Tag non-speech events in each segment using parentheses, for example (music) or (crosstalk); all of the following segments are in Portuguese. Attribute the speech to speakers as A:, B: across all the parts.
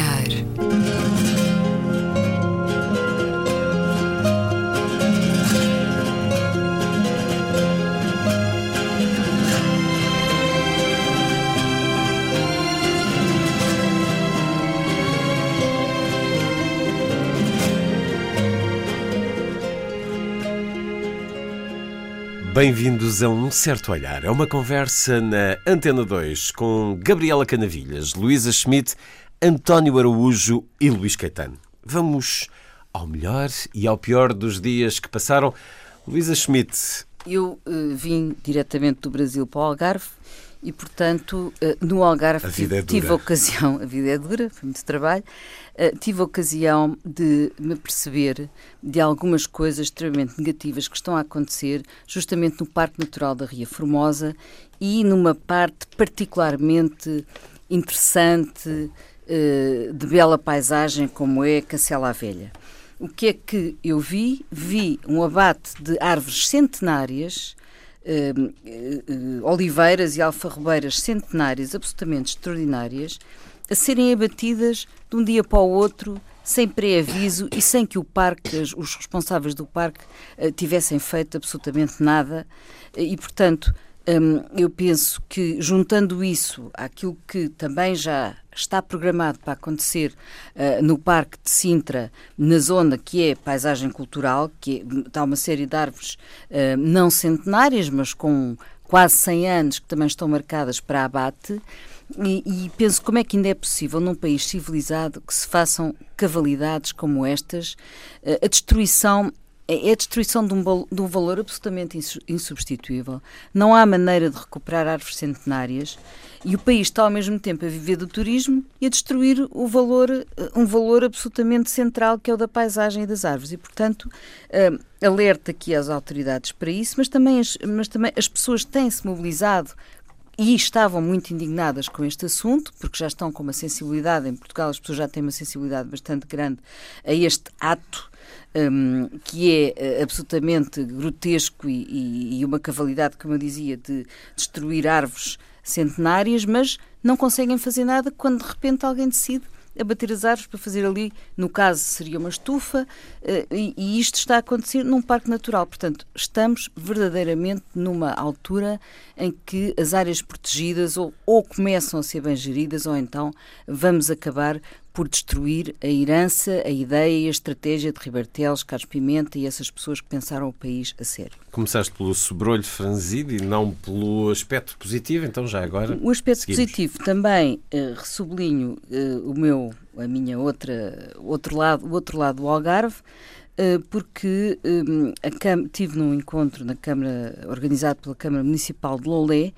A: olhar.
B: Bem-vindos a Um Certo Olhar. É uma conversa na Antena 2 com Gabriela Canavilhas, Luísa Schmidt, António Araújo e Luís Caetano. Vamos ao melhor e ao pior dos dias que passaram. Luísa Schmidt.
C: Eu uh, vim diretamente do Brasil para o Algarve e, portanto, uh, no Algarve tive, é tive a ocasião, a vida é dura, foi muito trabalho, uh, tive a ocasião de me perceber de algumas coisas extremamente negativas que estão a acontecer justamente no Parque Natural da Ria Formosa e numa parte particularmente interessante de bela paisagem como é Cacela Velha. O que é que eu vi? Vi um abate de árvores centenárias Uh, uh, oliveiras e alfarrobeiras centenárias absolutamente extraordinárias a serem abatidas de um dia para o outro sem pré-aviso e sem que o parque, os responsáveis do parque tivessem feito absolutamente nada e portanto eu penso que, juntando isso àquilo que também já está programado para acontecer uh, no Parque de Sintra, na zona que é paisagem cultural, que é, está uma série de árvores uh, não centenárias, mas com quase 100 anos, que também estão marcadas para abate. E, e, penso como é que ainda é possível num país civilizado que se façam cavalidades como estas, uh, a destruição é, é a destruição de um, de um valor absolutamente insubstituível. Não há maneira de recuperar árvores centenárias e o país está ao mesmo tempo a viver do turismo e a destruir o valor, eh, um valor absolutamente central que é o da paisagem e das árvores. E, portanto, uh, alerta aqui às autoridades para isso, mas também as, mas também as pessoas têm-se mobilizado e estavam muito indignadas com este assunto, porque já estão com uma sensibilidade, em Portugal as pessoas já têm uma sensibilidade bastante grande a este ato um, que é eh, absolutamente grotesco e, e, e, uma cavalidade, como eu dizia, de destruir árvores centenárias, mas não conseguem fazer nada quando de repente alguém decide abater as árvores para fazer ali, no caso seria uma estufa, eh, e, e isto está a acontecer num parque natural. Portanto, estamos verdadeiramente numa altura em que as áreas protegidas ou, ou começam a ser bem geridas, ou então vamos acabar por destruir a herança, a ideia e a estratégia de Ribartelos, Carlos Pimenta e essas pessoas que pensaram o país a sério.
B: Começaste pelo sobrolho franzido e não pelo aspecto positivo, então já agora.
C: O aspecto seguimos. positivo também uh, sublinho uh, o meu, a minha outra, outro lado, o outro lado do Algarve, uh, porque um, a tive num encontro na Câmara, organizado pela Câmara Municipal de Lolé,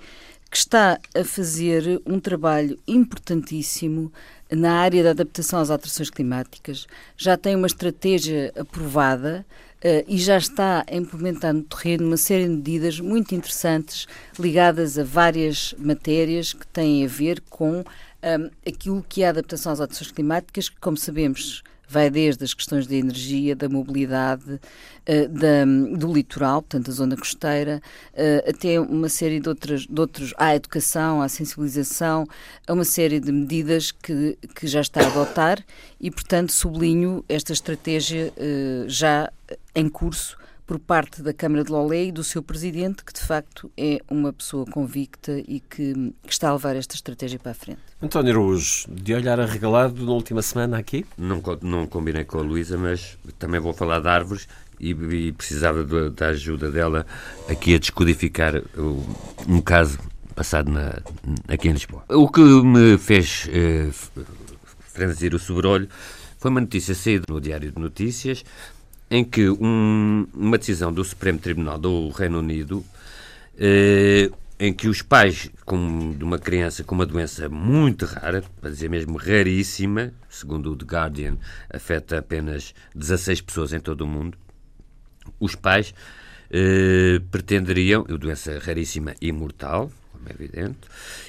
C: que está a fazer um trabalho importantíssimo na área da adaptação às alterações climáticas, já tem uma estratégia aprovada uh, e já está a implementar no terreno uma série de medidas muito interessantes ligadas a várias matérias que têm a ver com um, eh, aquilo que é a adaptação às alterações climáticas, que, como sabemos, vai desde as questões da energia, da mobilidade, uh, da, do litoral, portanto, a zona costeira, uh, até uma série de, outras, de outros, à educação, à sensibilização, a uma série de medidas que, que já está a adotar e, portanto, sublinho esta estratégia uh, já em curso por parte da Câmara de Lolé e do seu presidente, que de facto é uma pessoa convicta e que, que está a levar esta estratégia para a frente.
B: António Araújo, de olhar arregalado na última semana aqui?
D: Não, não combinei com a Luísa, mas também vou falar de árvores e, e precisava de, da ajuda dela aqui a descodificar um caso passado na, aqui em Lisboa. O que me fez eh, franzir o sobrolho foi uma notícia saída no Diário de Notícias em que um, uma decisão do Supremo Tribunal do Reino Unido, eh, em que os pais com, de uma criança com uma doença muito rara, para dizer mesmo raríssima, segundo o The Guardian, afeta apenas 16 pessoas em todo o mundo, os pais eh, pretenderiam, doença raríssima e mortal, como é evidente,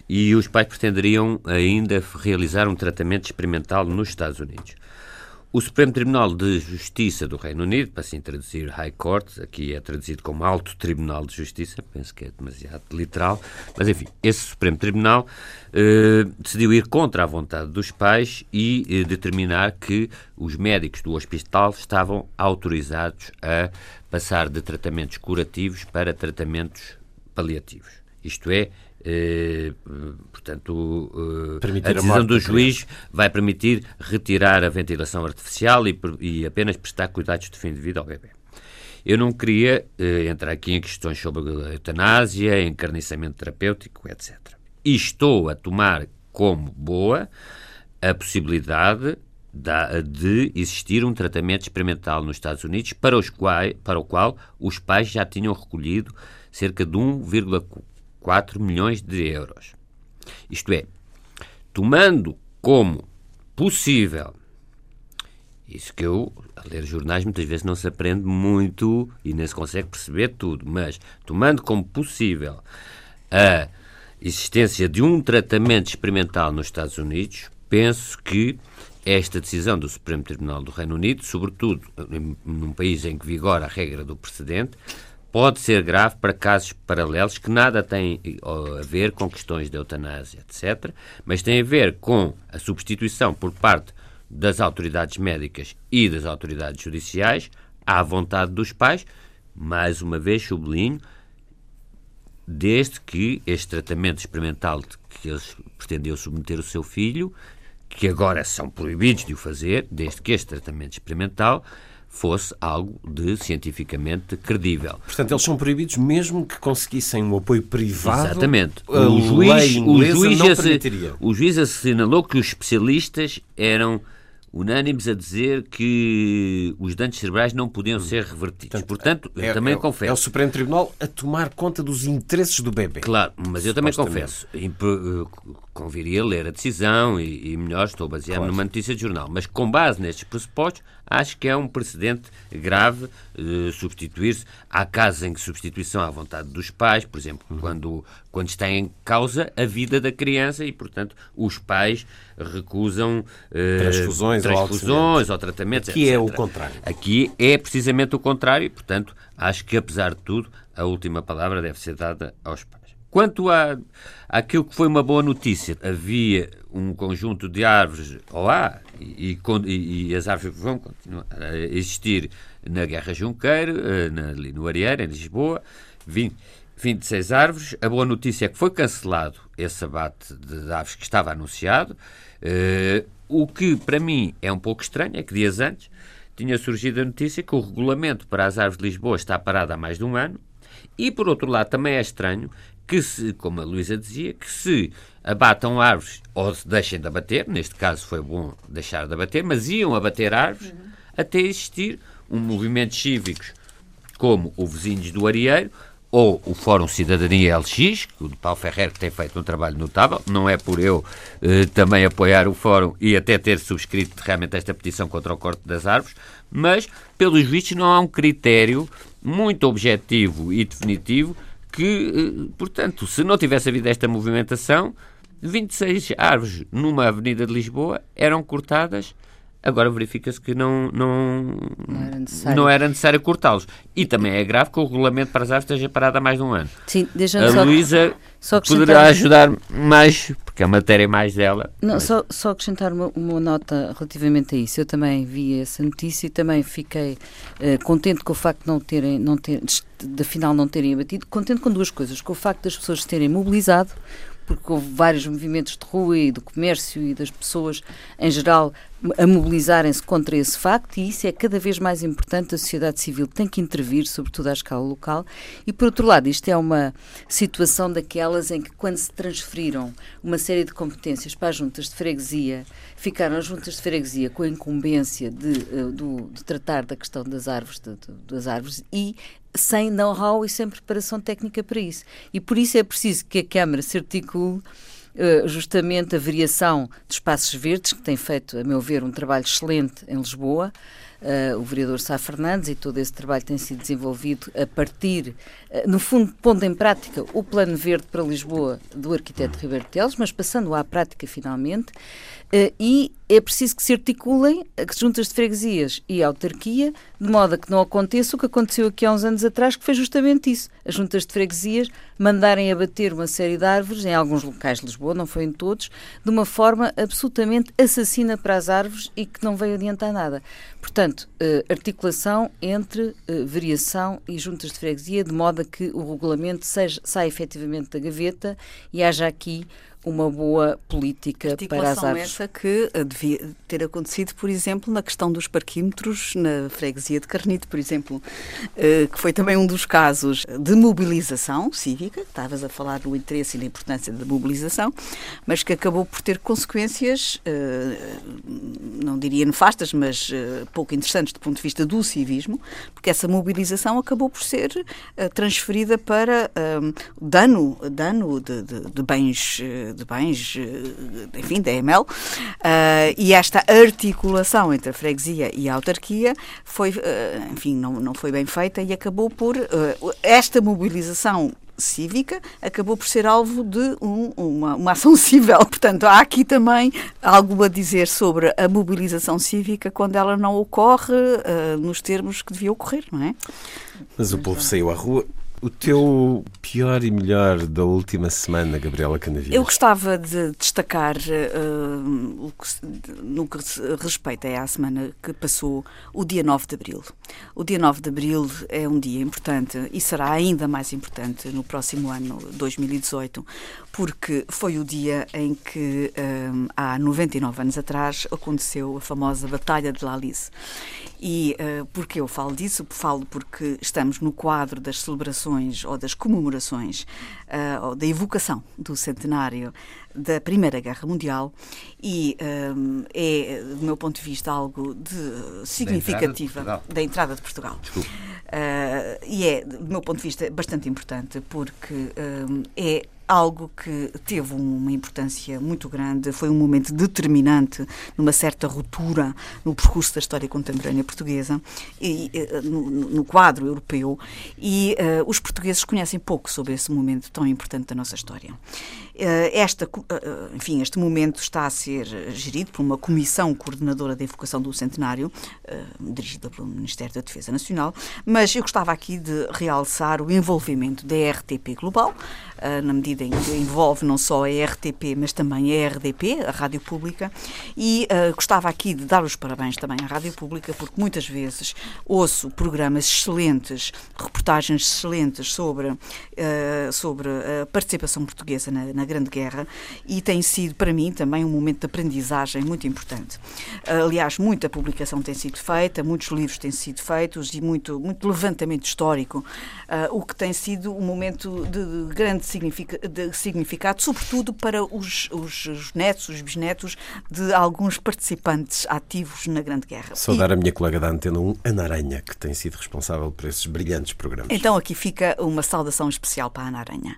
D: e os pais pretenderiam ainda realizar um tratamento experimental nos Estados Unidos. O Supremo Tribunal de Justiça do Reino Unido, para assim traduzir High Court, aqui é traduzido como Alto Tribunal de Justiça, penso que é demasiado literal, mas enfim, esse Supremo Tribunal eh, decidiu ir contra a vontade dos pais e eh, determinar que os médicos do hospital estavam autorizados a passar de tratamentos curativos para tratamentos paliativos. Isto é, eh, portanto, eh, a decisão a do juiz vai permitir retirar a ventilação artificial e, e, apenas prestar cuidados de fim de vida ao bebê. Eu não queria eh, entrar aqui em questões sobre a eutanásia, encarniçamento terapêutico, etc. E estou a tomar como boa a possibilidade de existir um tratamento experimental nos Estados Unidos para, os para o qual os pais já tinham recolhido cerca de 1,4 4 milhões de euros. Isto é, tomando como possível, isso que eu, a ler jornais, muitas vezes não se aprende muito e nem se consegue perceber tudo, mas tomando como possível a existência de um tratamento experimental nos Estados Unidos, penso que esta decisão do Supremo Tribunal do Reino Unido, sobretudo num país em que vigora a regra do precedente, pode ser grave para casos paralelos que nada têm a ver com questões de eutanásia, etc., mas tem a ver com a substituição por parte das autoridades médicas e das autoridades judiciais à vontade dos pais, mais uma vez sublinho, desde que este tratamento experimental que eles pretendiam submeter o seu filho, que agora são proibidos de o fazer, desde que este tratamento experimental fosse algo de cientificamente credível.
B: Portanto, eles são proibidos mesmo que conseguissem um apoio privado.
D: Exatamente. O juiz, o juiz, o juiz assinalou que os especialistas eram unânimes a dizer que os danos cerebrais não podiam hum. ser revertidos. Portanto, é, eu também
B: é,
D: confesso.
B: É o Supremo Tribunal a tomar conta dos interesses do bebê.
D: Claro, mas eu também confesso. Eh, conviria ler a decisão e, e melhor, estou baseado claro. numa notícia de jornal. Mas com base nestes pressupostos, acho que é um precedente grave uh, substituir-se. Há casos em que substituição à vontade dos pais, por exemplo, uhum. quando, quando está em causa a vida da criança e, portanto, os pais recusam uh,
B: transfusões,
D: transfusões ou, ou tratamentos.
B: Aqui etc. é o contrário.
D: Aqui é precisamente o contrário e, portanto, acho que, apesar de tudo, a última palavra deve ser dada aos pais. Quanto a, àquilo que foi uma boa notícia, havia um conjunto de árvores, ou há, e, e, e as árvores vão continuar a existir na Guerra Junqueiro, eh, na, ali no Arieiro, em Lisboa, 20, 26 árvores. A boa notícia é que foi cancelado esse abate de aves que estava anunciado. Uh, o que para mim é um pouco estranho é que dias antes tinha surgido a notícia que o regulamento para as árvores de Lisboa está parado há mais de um ano. E por outro lado, também é estranho que se, como a Luísa dizia, que se abatam árvores ou se deixem de abater, neste caso foi bom deixar de abater, mas iam abater árvores uhum. até existir um movimento cívicos como o Vizinhos do Arieiro ou o Fórum Cidadania LX, o de Paulo Ferreira, que tem feito um trabalho notável, não é por eu eh, também apoiar o Fórum e até ter subscrito realmente esta petição contra o corte das árvores, mas, pelos vistos, não há um critério muito objetivo e definitivo que, eh, portanto, se não tivesse havido esta movimentação, 26 árvores numa avenida de Lisboa eram cortadas Agora verifica-se que não, não, não era necessário, necessário cortá-los. E também é grave que o regulamento para as árvores esteja parado há mais de um ano.
C: Sim,
D: a Luísa poderá ajudar mais, porque a matéria é mais dela.
C: Não,
D: mas...
C: só, só acrescentar uma, uma, nota relativamente a isso. Eu também vi essa notícia e também fiquei uh, contente com o facto de não terem, não ter, de, de, afinal não terem abatido, contente com duas coisas, com o facto das pessoas terem mobilizado porque houve vários movimentos de rua e do comércio e das pessoas em geral a mobilizarem-se contra esse facto e isso é cada vez mais importante. A sociedade civil tem que intervir, sobretudo à escala local. E, por outro lado, isto é uma situação daquelas em que, quando se transferiram uma série de competências para as juntas de freguesia, ficaram as juntas de freguesia com a incumbência de, eh, de, de tratar da questão das árvores, de, das árvores e sem know-how e sem preparação técnica para isso. E por isso é preciso que a Câmara se articule uh, justamente a variação de espaços verdes, que tem feito, a meu ver, um trabalho excelente em Lisboa, uh, o vereador Sá Fernandes, e todo esse trabalho tem sido desenvolvido a partir, uh, no fundo, pondo em prática o Plano Verde para Lisboa do arquiteto Ribeiro Teles, mas passando à prática finalmente. Uh, e é preciso que se articulem as juntas de freguesias e a autarquia, de modo a que não aconteça o que aconteceu aqui há uns anos atrás, que foi justamente isso. As juntas de freguesias mandarem abater uma série de árvores, em alguns locais de Lisboa, não foi em todos, de uma forma absolutamente assassina para as árvores e que não veio adiantar nada. Portanto, uh, articulação entre variação e juntas de freguesia, de modo a que o regulamento seja, saia efetivamente da gaveta e haja aqui uma boa política para as árvores.
A: essa que eh, devia ter acontecido, por exemplo, na questão dos parquímetros na freguesia de Carnito, por exemplo, eh, que foi também um dos casos de mobilização cívica, estavas a falar do interesse e da importância da mobilização, mas que acabou por ter consequências, eh, não diria nefastas, mas pouco interessantes do ponto de vista do civismo, porque essa mobilização acabou por ser transferida para dano, dano de, de, de bens de bens, eh, enfim, da EML, uh, e esta articulação entre a freguesia e a autarquia foi, uh, enfim, não, não foi bem feita e acabou por, uh, esta mobilização cívica acabou por ser alvo de um, uma, uma ação civil. (laughs) Portanto, há aqui também algo a dizer sobre a mobilização cívica quando ela não ocorre uh, nos termos que devia ocorrer, não é?
B: Mas o povo saiu à rua o teu pior e melhor da última semana, Gabriela Canavias?
A: Eu gostava de destacar uh, no que respeita à semana que passou, o dia 9 de Abril. O dia 9 de Abril é um dia importante e será ainda mais importante no próximo ano, 2018, porque foi o dia em que, um, eh, há 99 anos atrás, aconteceu a famosa Batalha de Lalice. E uh, porque eu falo disso? Falo porque estamos no quadro das celebrações ou das comemorações uh, ou da evocação do centenário da Primeira Guerra Mundial e um, eh, é, do meu ponto de vista, algo de significativo da entrada de Portugal. Uh, e é, do meu ponto de vista, bastante importante porque um, é algo que teve uma importância muito grande, foi um momento determinante numa certa ruptura no percurso da história contemporânea portuguesa e eh, no, no quadro europeu e uh, os portugueses conhecem pouco sobre esse momento tão importante da nossa história. Uh, esta, uh, enfim, este momento está a ser gerido por uma comissão coordenadora da evocação do centenário, dirigida pelo Ministério da Defesa Nacional, mas eu gostava aqui de realçar o envolvimento da RTP Global, na medida em que envolve não só a RTP, mas também a RDP, a Rádio Pública, e gostava aqui de dar os parabéns também à Rádio Pública, porque muitas vezes ouço programas excelentes, reportagens excelentes sobre, sobre a participação portuguesa na, na, Grande Guerra, e tem sido para mim também um momento de aprendizagem muito importante. Uh, aliás, muita publicação tem sido feita, muitos livros têm sido feitos e muito, muito levantamento histórico, o que tem sido um momento de, de grande significado de significado, sobretudo para os, os, os, netos, os bisnetos de alguns participantes ativos na Grande Guerra.
B: Saudar e... a minha colega da Antena 1, Ana Aranha, que tem sido responsável por esses brilhantes programas.
A: Então aqui fica uma saudação especial para a Ana Aranha.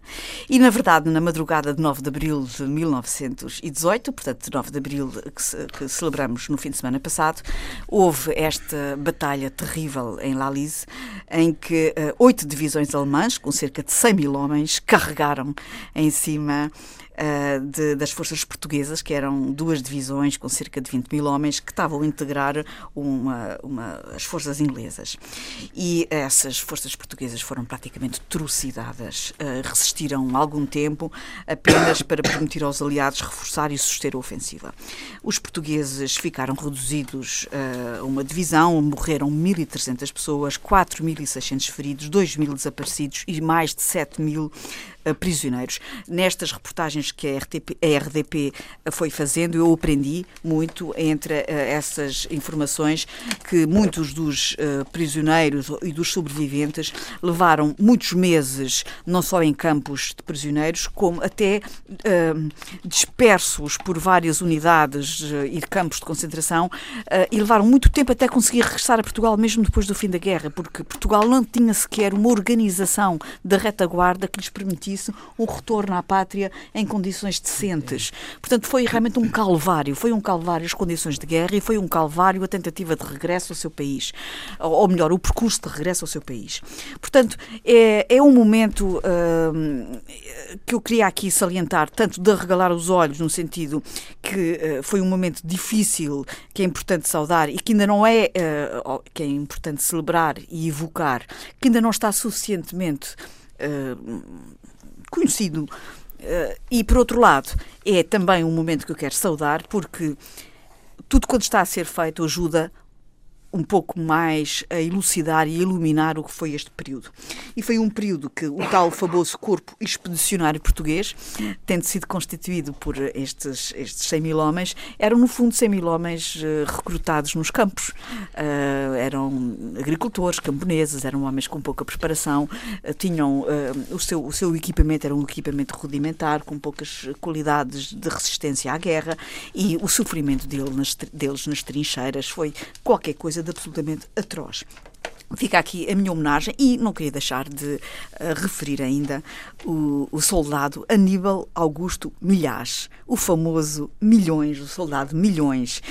A: E na verdade, na madrugada de 9 de abril de 1918, portanto, de 9 de abril que, que celebramos no fim de semana passado, houve esta batalha terrível em Lalise, em que uh, oito divisões alemãs, com cerca de 100 mil homens, carregaram em cima uh, de, das forças portuguesas, que eram duas divisões com cerca de 20 mil homens, que estavam a integrar uma, uma, as forças inglesas. E essas forças portuguesas foram praticamente trucidadas, uh, resistiram algum tempo apenas para permitir aos aliados reforçar e suster a ofensiva. Os portugueses ficaram reduzidos uh, a uma divisão, morreram 1.300 pessoas, 4.600 feridos, 2.000 desaparecidos e mais de 7 mil prisioneiros. Nestas reportagens que a, RTP, a RDP foi fazendo, eu aprendi muito entre uh, essas informações que muitos dos uh, prisioneiros e dos sobreviventes levaram muitos meses, não só em campos de prisioneiros, como até uh, dispersos por várias unidades e campos de concentração, e levaram muito tempo até conseguir regressar a Portugal, mesmo depois do fim da guerra, porque Portugal não tinha sequer uma organização da retaguarda que lhes permitia disse, um retorno à pátria em condições decentes. Portanto, foi realmente um calvário. Foi um calvário as condições de guerra e foi um calvário a tentativa de regresso ao seu país. Ou melhor, o percurso de regresso ao seu país. Portanto, é, é um momento uh, que eu queria aqui salientar, tanto de regalar os olhos, no sentido que uh, foi um momento difícil, que é importante saudar e que ainda não é, uh, que é importante celebrar e evocar, que ainda não está suficientemente conhecido. e, por outro lado, é também um momento que eu quero saudar, porque tudo quanto está a ser feito ajuda um pouco mais a elucidar e iluminar o que foi este período. E foi um período que o tal famoso corpo expedicionário português, tendo sido constituído por estes, estes 100 mil homens, eram no fundo 100 mil homens uh, recrutados nos campos. Uh, eram agricultores, camponeses, eram homens com pouca preparação, uh, tinham o, seu, o seu equipamento era um equipamento rudimentar, com poucas qualidades de resistência à guerra e o sofrimento dele nas, deles nas trincheiras foi qualquer coisa absolutamente atroz. Fica aqui a minha homenagem e não queria deixar de uh, referir ainda o, o, soldado Aníbal Augusto Milhás, o famoso Milhões, o soldado Milhões,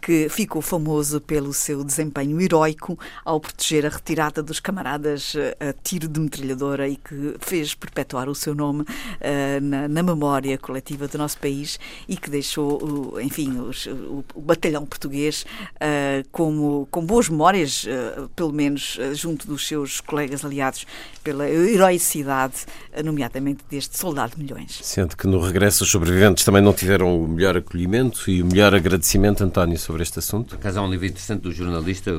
A: que ficou famoso pelo seu desempenho heroico ao proteger a retirada dos camaradas uh, a tiro de metralhadora e que fez perpetuar o seu nome uh, na, na, memória coletiva do nosso país e que deixou, enfim, os, o, o, batalhão português como, com boas memórias, pelo menos eh, junto dos seus colegas aliados pela heroicidade, eh, nomeadamente deste soldado de milhões.
B: Sendo que no regresso os sobreviventes também não tiveram o melhor acolhimento e o melhor agradecimento, António, sobre este assunto?
D: Por acaso há um livro interessante do jornalista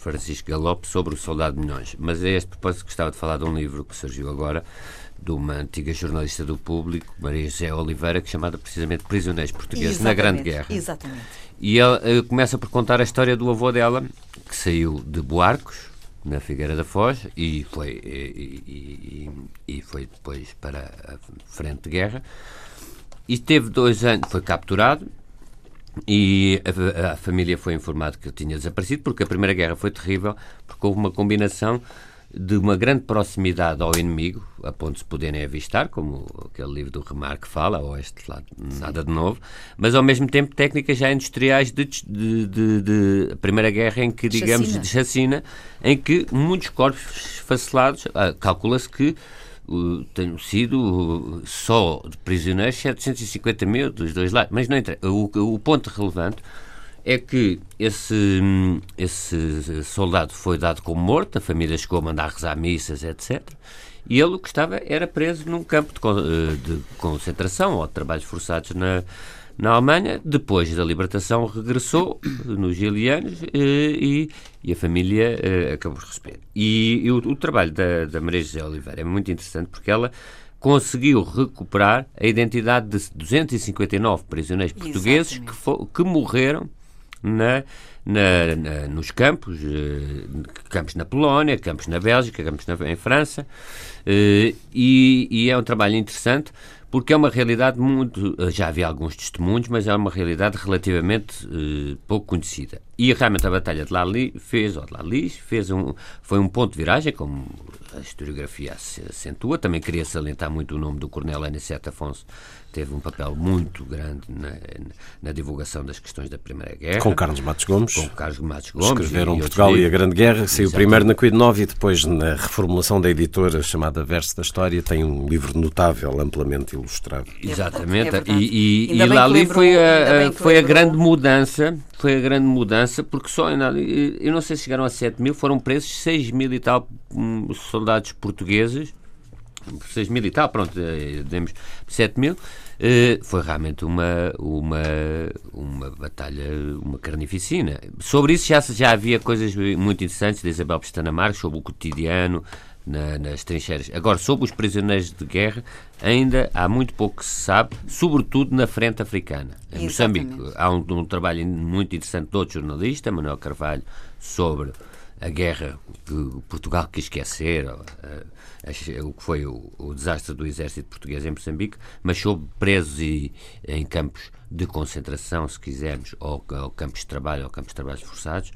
D: Francisco Galope sobre o soldado de milhões, mas a este propósito gostava de falar de um livro que surgiu agora, de uma antiga jornalista do público, Maria José Oliveira, que é chamada precisamente Prisioneiros Portugueses Exatamente. na Grande Guerra.
A: Exatamente.
D: E ela uh, começa por contar a história do avô dela, que saiu de Boarcos, na Figueira da Foz e foi, e, e, e, foi depois para a frente de guerra. E teve dois anos, foi capturado e a, a família foi informada que tinha desaparecido porque a Primeira Guerra foi terrível porque houve uma combinação de uma grande proximidade ao inimigo, a ponto de se poderem avistar, como aquele livro do Remarque fala, ou este lá, nada de novo, mas ao mesmo tempo técnicas já industriais de, de, de, de Primeira Guerra, em que, digamos, chacina. de chacina, em que muitos corpos facelados, ah, calcula-se que uh, tenham sido uh, só de prisioneiros 750 mil dos dois lados, mas não entra. O, o ponto relevante é que esse, esse soldado foi dado como morto, a família chegou a mandar rezar missas, etc. E ele o que estava era preso num campo de, eh, de concentração ou de trabalhos forçados na, na Alemanha. Depois da libertação, regressou nos Gilianos eh, e, e, a família eh, acabou por receber. E, e o, o, trabalho da, da Maria José Oliveira é muito interessante porque ela conseguiu recuperar a identidade de 259 prisioneiros portugueses que, que morreram na, na, na, nos campos, eh, campos na Polónia, campos na Bélgica, campos na, em França, eh, e, e, é um trabalho interessante porque é uma realidade muito. Já havia alguns testemunhos, mas é uma realidade relativamente eh, pouco conhecida. E realmente a Batalha de Lali fez, ou de Lalis, fez um, foi um ponto de viragem, como a historiografia acentua. Também queria salientar muito o nome do Coronel Aniceto Afonso, teve um papel muito grande na, na, divulgação das questões da Primeira Guerra.
B: Com Carlos Matos Gomes.
D: Com Carlos Matos Gomes.
B: Escreveram e, Portugal e a Grande Guerra, saiu primeiro na Cuido 9 e depois na reformulação da editora chamada Verso da História, tem um livro notável, amplamente ilustrado.
D: É Exatamente. É e, e, e lá ali foi a, foi a grande mudança, foi a grande mudança, porque só, eu não sei se chegaram a 7 mil, foram presos 6 mil e tal hum, soldados portugueses 6 mil e tal, pronto, eh, demos 7 mil. Eh, foi realmente uma, uma, uma batalha, uma carnificina. Sobre isso já, já havia coisas muito interessantes de Isabel Pestana Marques, sobre o cotidiano na, nas trincheiras. Agora, sobre os prisioneiros de guerra, ainda há muito pouco que se sabe, sobretudo na frente africana. Em Moçambique, há um, um trabalho muito interessante de outro jornalista, Manuel Carvalho, sobre a guerra que Portugal quis esquecer, o que foi o, o, desastre do exército português em Moçambique, mas soube presos e, em campos de concentração, se quisermos, ou, ou campos de trabalho, ou campos de trabalhos forçados,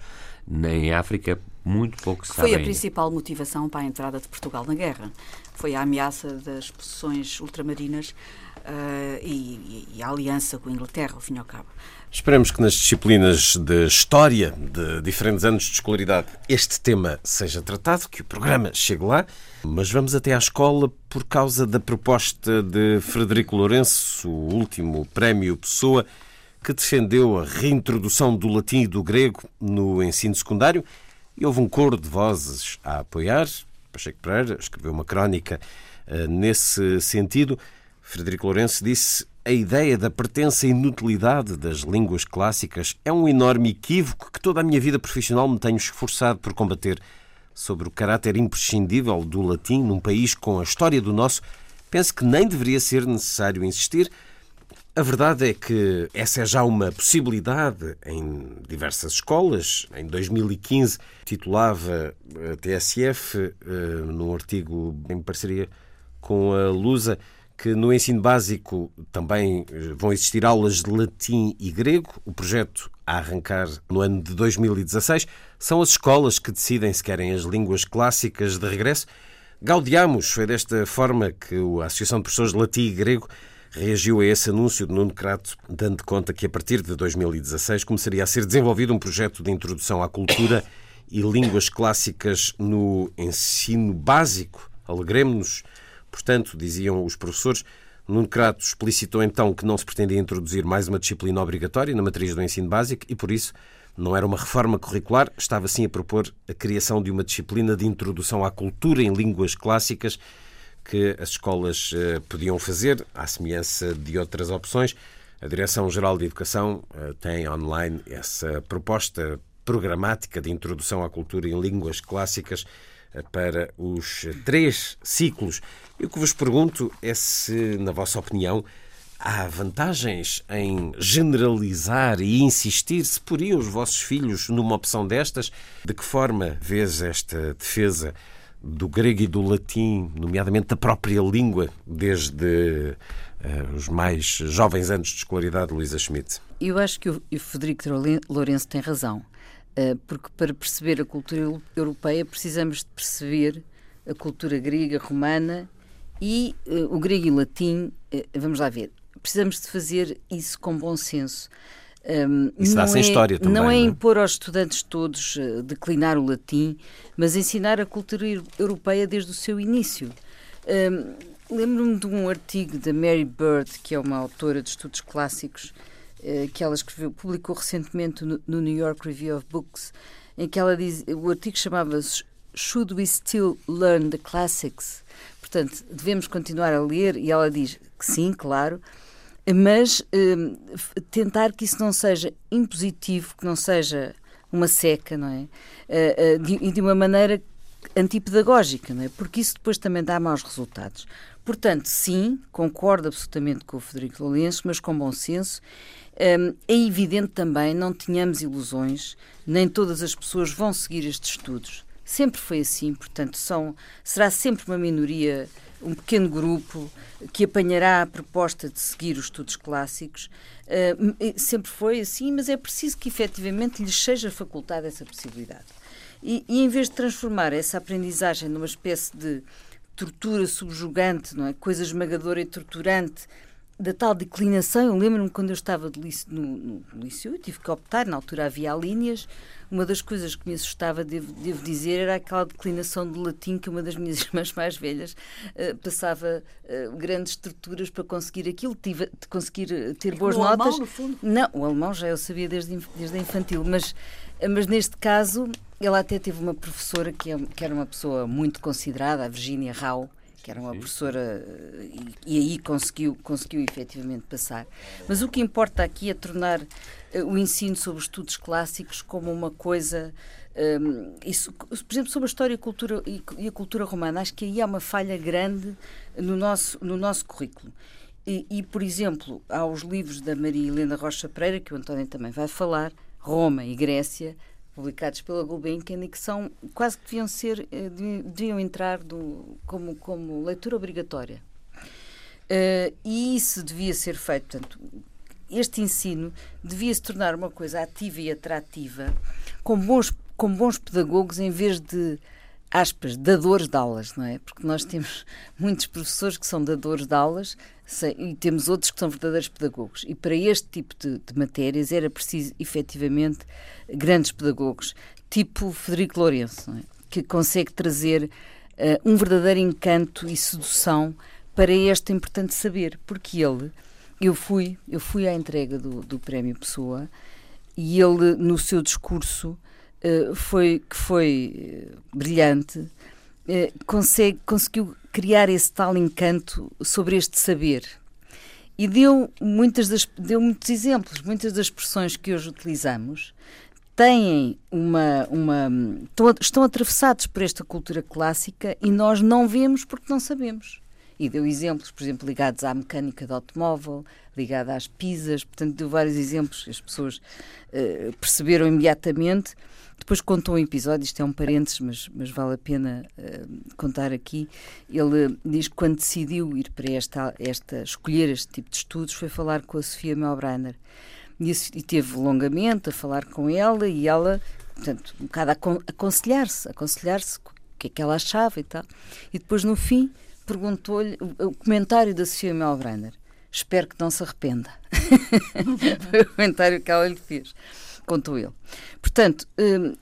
D: em África muito pouco se
A: sabe. Foi a principal motivação para a entrada de Portugal na guerra. foi a ameaça das posições ultramarinas Uh, e, e, a aliança com a Inglaterra, ao fim e ao cabo.
B: Esperamos que nas disciplinas de História de diferentes anos de escolaridade este tema seja tratado, que o programa chegue lá, mas vamos até à escola por causa da proposta de Frederico Lourenço, o último prémio Pessoa, que defendeu a reintrodução do latim e do grego no ensino secundário e houve um coro de vozes a apoiar. Pacheco Pereira escreveu uma crónica uh, nesse sentido. Frederico Lourenço disse a ideia da pertença e inutilidade das línguas clássicas é um enorme equívoco que toda a minha vida profissional me tenho esforçado por combater. Sobre o caráter imprescindível do latim num país com a história do nosso, penso que nem deveria ser necessário insistir. A verdade é que essa é já uma possibilidade em diversas escolas. Em 2015, titulava a TSF, eh, num artigo em parceria com a Lusa, que no ensino básico também eh, vão existir aulas de latim e grego. O projeto a arrancar no ano de 2016 são as escolas que decidem se querem as línguas clássicas de regresso. Gaudiamos, foi desta forma que a Associação de Professores de Latim e Grego reagiu a esse anúncio de Nuno Crato, dando conta que a partir de 2016 começaria a ser desenvolvido um projeto de introdução à cultura e línguas clássicas no ensino básico. Alegremos-nos Portanto, diziam os professores, Nuno Crato explicitou então que não se pretendia introduzir mais uma disciplina obrigatória na matriz do ensino básico e, por isso, não era uma reforma curricular, estava sim a propor a criação de uma disciplina de introdução à cultura em línguas clássicas que as escolas eh, podiam fazer, à semelhança de outras opções. A Direção-Geral de Educação eh, tem online essa proposta programática de introdução à cultura em línguas clássicas para os três ciclos. E o que vos pergunto é se, na vossa opinião, há vantagens em generalizar e insistir se poriam os vossos filhos numa opção destas? De que forma vês esta defesa do grego e do latim, nomeadamente da própria língua, desde uh, os mais jovens anos de escolaridade, Luísa Schmidt?
C: Eu acho que o Federico Lourenço tem razão. Eh, porque para perceber a cultura europeia precisamos de perceber a cultura grega, romana e uh, o grego e o latim. Uh, vamos lá ver. Precisamos de fazer isso com bom senso.
B: Um, isso dá sem é, história também.
C: Não é, é impor aos estudantes todos uh, declinar o latim, mas ensinar a cultura europeia desde o seu início. Um, ehm, Lembro-me de um artigo da Mary Bird, que é uma autora de estudos clássicos, eh, que ela escreveu, publicou recentemente no, New York Review of Books, em que ela diz, o artigo chamava-se Should We Still Learn the Classics? Portanto, devemos continuar a ler, e ela diz que sim, claro, mas eh, tentar que isso não seja impositivo, que não seja uma seca, não é? E uh, de, de uma maneira antipedagógica, não é? Porque isso depois também dá maus resultados. Portanto, sim, concordo absolutamente com o Federico Lourenço, mas com bom senso é evidente também, não tenhamos ilusões, nem todas as pessoas vão seguir estes estudos. Sempre foi assim, portanto, são, será sempre uma minoria, um pequeno grupo que apanhará a proposta de seguir os estudos clássicos. sempre foi assim, mas é preciso que efetivamente lhes seja facultada essa possibilidade. E, e em vez de transformar essa aprendizagem numa espécie de tortura subjugante, não é? coisa esmagadora e torturante, da tal declinação, eu lembro-me quando eu estava no, no, no liceu, eu tive que optar, na altura havia linhas, uma das coisas que me assustava, devo, devo, dizer, era aquela declinação do latim que uma das minhas (laughs) irmãs mais velhas uh, passava uh, grandes torturas para conseguir aquilo, tive, de conseguir eh, ter boas
A: o
C: notas.
A: Alemão, no fundo.
C: Não, o alemão já eu sabia desde, desde a infantil, mas, mas neste caso ela até teve uma professora que, é, que era uma pessoa muito considerada, a Virginia Rau, que era uma Sim. professora, e, e, aí conseguiu, conseguiu efetivamente passar. Mas o que importa aqui é tornar uh, o ensino sobre estudos clássicos como uma coisa. Um, isso, por exemplo, sobre a história e a, cultura, e, e a cultura romana, acho que aí há uma falha grande no nosso, no nosso currículo. E, e, por exemplo, há os livros da Maria Helena Rocha Pereira, que o António também vai falar, Roma e Grécia, publicados pela Gulbenkian e que são quase que deviam ser eh, deviam entrar do, como como leitura obrigatória. Uh, e isso devia ser feito portanto este ensino devia se tornar uma coisa ativa e atrativa com bons com bons pedagogos em vez de aspas, dadores de aulas, não é? Porque nós temos muitos professores que são dadores de aulas e temos outros que são verdadeiros pedagogos. E para este tipo de, de matérias era preciso, efetivamente, grandes pedagogos, tipo Federico Lourenço, é? que consegue trazer uh, um verdadeiro encanto e sedução para este importante saber, porque ele, eu fui, eu fui à entrega do, do Prémio Pessoa e ele, no seu discurso, foi, que foi uh, brilhante, uh, consegue, conseguiu criar esse tal encanto sobre este saber. E deu, muitas das, deu muitos exemplos, muitas das expressões que hoje utilizamos têm uma, uma estão atravessados por esta cultura clássica e nós não vemos porque não sabemos e deu exemplos, por exemplo, ligados à mecânica do automóvel, ligada às pisas, portanto, deu vários exemplos que as pessoas uh, perceberam imediatamente. Depois contou um episódio, isto é um parênteses, mas, mas vale a pena uh, contar aqui. Ele diz que quando decidiu ir para esta, esta, escolher este tipo de estudos, foi falar com a Sofia Melbrenner. E, e teve longamente a falar com ela e ela, portanto, um bocado a aconselhar-se, aconselhar-se o que é que ela achava e tal. E depois, no fim, perguntou-lhe o comentário da Sofia Melbrenner. Espero que não se arrependa. (laughs) Foi o comentário que ela lhe fez, contou ele. Portanto, hum,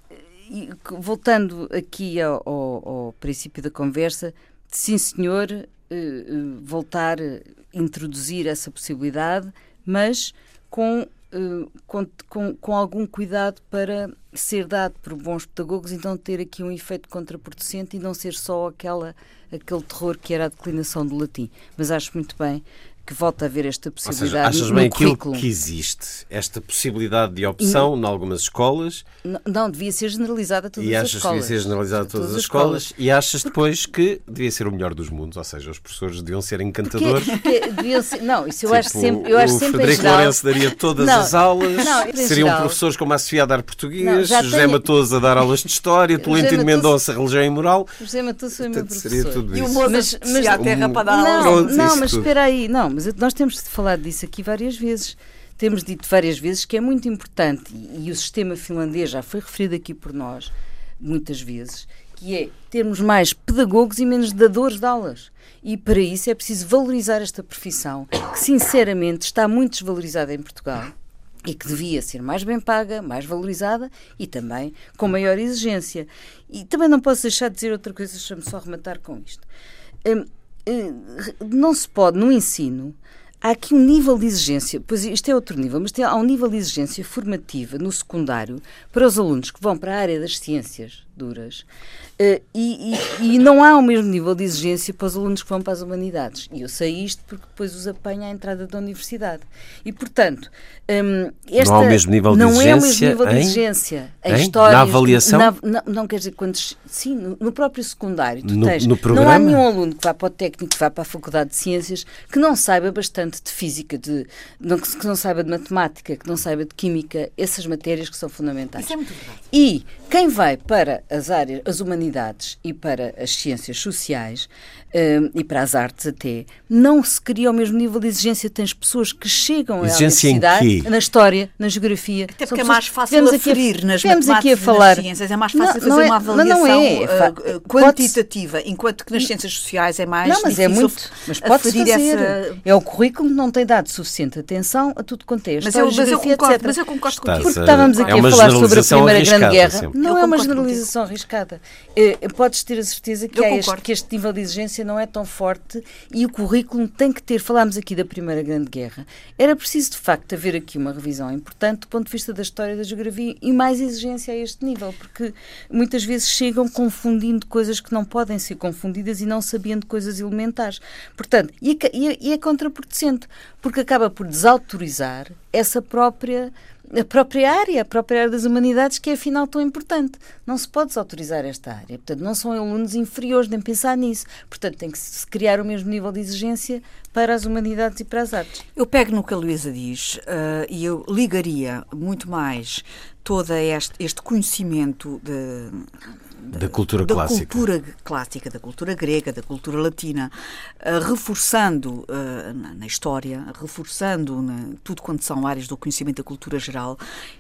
C: voltando aqui ao, ao, princípio da conversa, sim senhor, eh, eh, voltar a introduzir essa possibilidade, mas com eh, com, com, com, algum cuidado para ser dado por bons pedagogos e não ter aqui um efeito contraproducente e não ser só aquela, aquele terror que era a declinação do latim. Mas acho muito bem que volta a haver esta possibilidade.
B: Ou seja, achas bem aquilo que existe, esta possibilidade de opção em algumas escolas?
C: Não, não, devia ser generalizada a todas as escolas.
B: E achas que devia ser generalizada a todas, todas as escolas, escolas, e achas depois que devia ser o melhor dos mundos, ou seja, os professores deviam ser encantadores.
C: Porque, porque ser, não, isso eu tipo, acho sempre. Eu acho
B: o
C: sempre
B: Frederico geral, Lourenço daria (laughs) todas não, as aulas, não, seriam geral, professores como a Sofia a dar português, não, José tenho... Matoso a dar aulas de história, (laughs) Tolentino Mendonça, religião e moral.
C: José Matoso foi meu professor.
A: Tudo isso. E o Mozart mas, mas, a terra para dar
C: aulas. Não, não mas espera aí, não, mas nós temos falado disso aqui várias vezes. Temos dito várias vezes que é muito importante, e, e o sistema finlandês já foi referido aqui por nós muitas vezes, que é termos mais pedagogos e menos dadores de aulas. E para isso é preciso valorizar esta profissão, que sinceramente está muito desvalorizada em Portugal e que devia ser mais bem paga, mais valorizada e também com maior exigência. E também não posso deixar de dizer outra coisa, deixa-me só rematar com isto. Hum, não se pode, no ensino, há aqui um nível de exigência, pois isto é outro nível, mas há um nível de exigência formativa no secundário para os alunos que vão para a área das ciências duras uh, e, e, e, não há o mesmo nível de exigência para os alunos que vão para as humanidades. E eu sei isto porque depois os apanha à entrada da universidade. E, portanto, um, esta
B: não há o mesmo nível de exigência.
C: É o mesmo nível de exigência.
B: A história. Na avaliação?
C: Na, na, não quer dizer, quando, sim, no, no próprio secundário, tu
B: no,
C: tens.
B: No programa?
C: Não há nenhum aluno que vá para o técnico, que vá para a Faculdade de Ciências, que não saiba bastante de física, de, não, que não saiba de matemática, que não saiba de química, essas matérias que são fundamentais.
A: Isso é muito verdade.
C: E quem vai para as áreas, as humanidades e para as ciências sociais uh, e para as artes até, não se cria o mesmo nível de exigência. Tens pessoas que chegam exigência à universidade na história, na geografia.
A: Até porque é mais fácil aferir nas matemáticas aqui a
C: falar,
A: nas ciências. É mais fácil não, fazer é, uma avaliação é, uh, quantitativa, enquanto que nas ciências sociais é mais
C: não, mas
A: é
C: difícil. É muito, mas pode fazer. Essa... É o currículo que não tem dado suficiente atenção a tudo quanto é. Mas, eu, mas, eu concordo,
A: mas eu concordo contigo.
C: Porque estávamos aqui é a falar sobre a Primeira Grande Guerra. Não é uma generalização arriscada. Eh, podes ter a certeza que, este, que este nível de exigência não é tão forte e o currículo tem que ter. Falámos aqui da Primeira Grande Guerra. Era preciso, de facto, haver aqui uma revisão importante do ponto de vista da história da geografia e mais exigência a este nível, porque muitas vezes chegam confundindo coisas que não podem ser confundidas e não sabendo coisas elementares. Portanto, e é, e é contraproducente, porque acaba por desautorizar essa própria a própria área, a própria área das humanidades, que é afinal tão importante. Não se pode desautorizar esta área. Portanto, não são alunos inferiores, nem pensar nisso. Portanto, tem que se criar o mesmo nível de exigência para as humanidades e para as artes.
A: Eu pego no que a Luísa diz uh, e eu ligaria muito mais todo este, este conhecimento de
B: da cultura
A: da
B: clássica.
A: cultura clássica, da cultura grega, da cultura latina, uh, reforçando uh, na, na, história, reforçando na, tudo quanto são áreas do conhecimento da cultura geral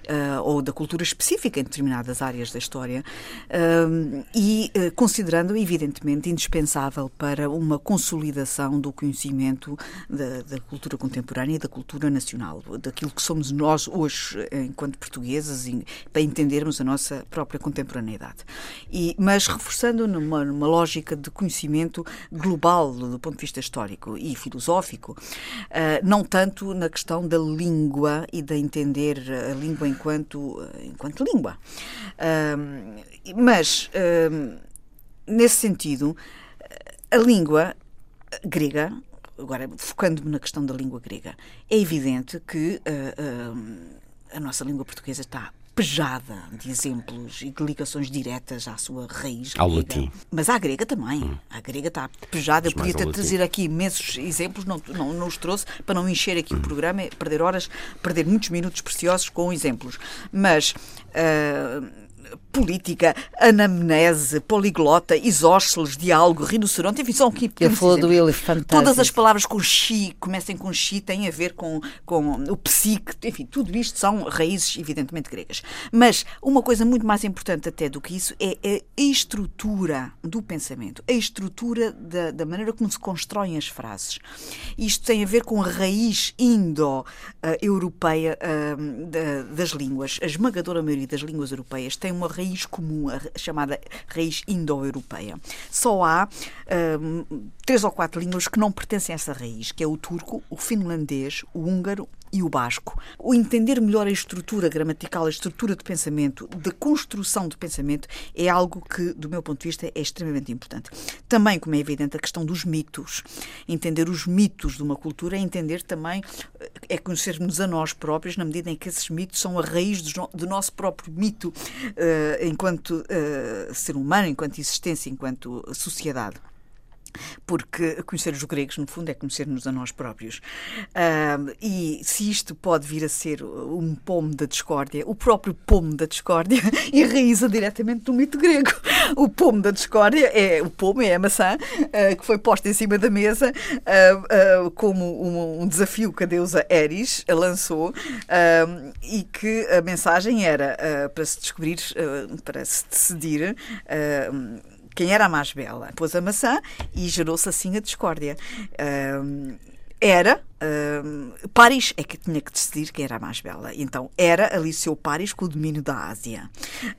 A: uh, ou da cultura específica em determinadas áreas da história e considerando, evidentemente, indispensável para uma consolidação do conhecimento da, da cultura contemporânea e da cultura nacional, daquilo que somos nós hoje enquanto portugueses, para entendermos a nossa própria contemporaneidade. E, mas reforçando numa, numa lógica de conhecimento global do ponto de vista histórico e filosófico, uh, não tanto na questão da língua e de entender a língua enquanto, enquanto língua. Uh, mas, uh, nesse sentido, a língua grega agora focando-me na questão da língua grega, é evidente que uh, uh, a nossa língua portuguesa está pejada de exemplos e de ligações diretas à sua raiz.
B: Ao latim.
A: Mas à grega também. Hum. A grega está pejada. Eu podia ter trazer aqui imensos exemplos, não, não, não os trouxe para não encher aqui hum. o programa, perder horas, perder muitos minutos preciosos com exemplos. Mas. Uh, política, anamnese, poliglota, isósceles, diálogo, rinoceronte, enfim, são aqui
C: Eu falo do elefante.
A: Todas as palavras com chi, comecem com chi, têm a ver com, com o psique, enfim, tudo isto são raízes evidentemente gregas. Mas uma coisa muito mais importante até do que isso é a estrutura do pensamento, a estrutura da, da maneira como se constroem as frases. Isto tem a ver com a raiz indo-europeia uh, das línguas. A esmagadora maioria das línguas europeias tem uma raiz comum, a chamada raiz indo-europeia. Só há um, três ou quatro línguas que não pertencem a essa raiz, que é o turco, o finlandês, o húngaro e o basco. O entender melhor a estrutura gramatical, a estrutura de pensamento, de construção de pensamento, é algo que, do meu ponto de vista, é extremamente importante. Também, como é evidente, a questão dos mitos. Entender os mitos de uma cultura é entender também, é conhecermos a nós próprios, na medida em que esses mitos são a raiz do, do nosso próprio mito uh, enquanto uh, ser humano, enquanto existência, enquanto sociedade porque conhecer os gregos, no fundo, é conhecer-nos a nós próprios. Uh, e se isto pode vir a ser um pomo da discórdia, o próprio pomo da discórdia (laughs) enraiza diretamente no mito grego. O pomo da discórdia é o pomo, é a maçã, uh, que foi posta em cima da mesa uh, como um, um, desafio que a deusa Eris lançou e que a mensagem era para se descobrir, para se decidir quem era a mais bela. Pôs a maçã e gerou-se assim a discórdia. era Uh, Paris é que tinha que decidir quem era a mais bela. Então era aliciou Paris com o domínio da Ásia.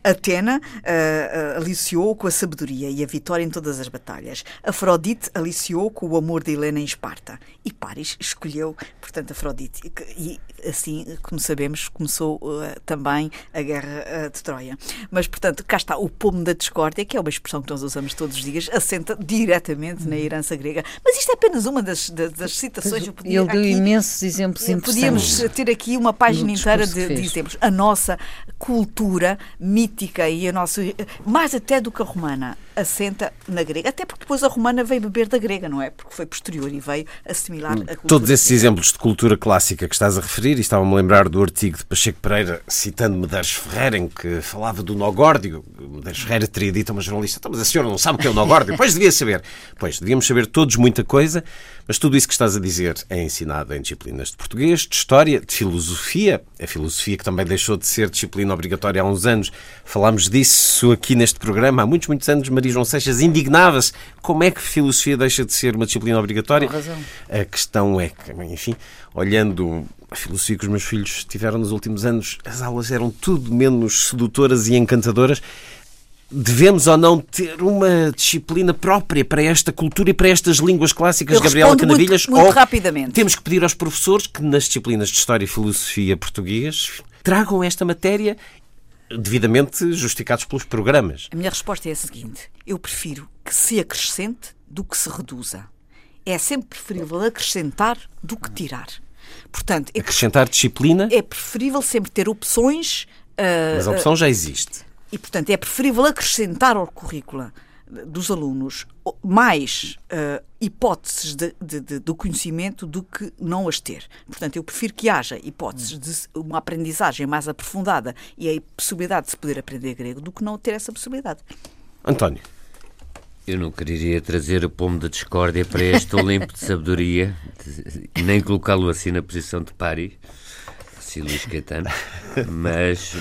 A: Atena uh, aliciou com a sabedoria e a vitória em todas as batalhas. Afrodite aliciou com o amor de Helena em Esparta. E Paris escolheu, portanto, Afrodite. E assim, como sabemos, começou uh, também a guerra de Troia. Mas, portanto, cá está o pomo da discórdia, que é uma expressão que nós usamos todos os dias, assenta diretamente na herança grega. Mas isto é apenas uma das, das, das citações.
C: Eu podia deu aqui, imensos exemplos
A: Podíamos ter aqui uma página inteira de, de, exemplos. A nossa cultura mítica e a nossa, mais até do que a romana, assenta na grega. Até porque depois a romana veio beber da grega, não é? Porque foi posterior e veio assimilar hum. a cultura.
B: Todos esses exemplos de cultura clássica que estás a referir, e estava-me a lembrar do artigo de Pacheco Pereira, citando Medeiros Ferreira, em que falava do Nogórdio. Medeiros Ferreira teria dito a uma jornalista: então, mas a senhora não sabe o que é o Nogórdio? Pois devia saber. Pois, devíamos saber todos muita coisa, mas tudo isso que estás a dizer é ensinado em disciplinas de português, de história, de filosofia. A filosofia que também deixou de ser disciplina obrigatória há uns anos. Falámos disso aqui neste programa há muitos, muitos anos. Maria João Seixas indignava-se. Como é que filosofia deixa de ser uma disciplina obrigatória? A questão é que, enfim, olhando a filosofia que os meus filhos tiveram nos últimos anos, as aulas eram tudo menos sedutoras e encantadoras devemos ou não ter uma disciplina própria para esta cultura e para estas línguas clássicas,
A: Eu
B: Gabriela Canavilhas?
A: Muito, muito ou rapidamente.
B: Temos que pedir aos professores que nas disciplinas de História e Filosofia português tragam esta matéria devidamente justificados pelos programas.
A: A minha resposta é a seguinte: eu prefiro que se acrescente do que se reduza. É sempre preferível acrescentar do que tirar. Portanto,
B: é acrescentar disciplina?
A: É preferível sempre ter opções.
B: Uh, Mas a opção já existe.
A: E, portanto, é preferível acrescentar ao currículo dos alunos mais uh, hipóteses de, de, de, do conhecimento do que não as ter. Portanto, eu prefiro que haja hipóteses de uma aprendizagem mais aprofundada e a possibilidade de se poder aprender grego do que não ter essa possibilidade.
B: António.
D: Eu não queria trazer o pomo da discórdia para este Olimpo de sabedoria, nem colocá-lo assim na posição de pari, assim Luís Caetano, mas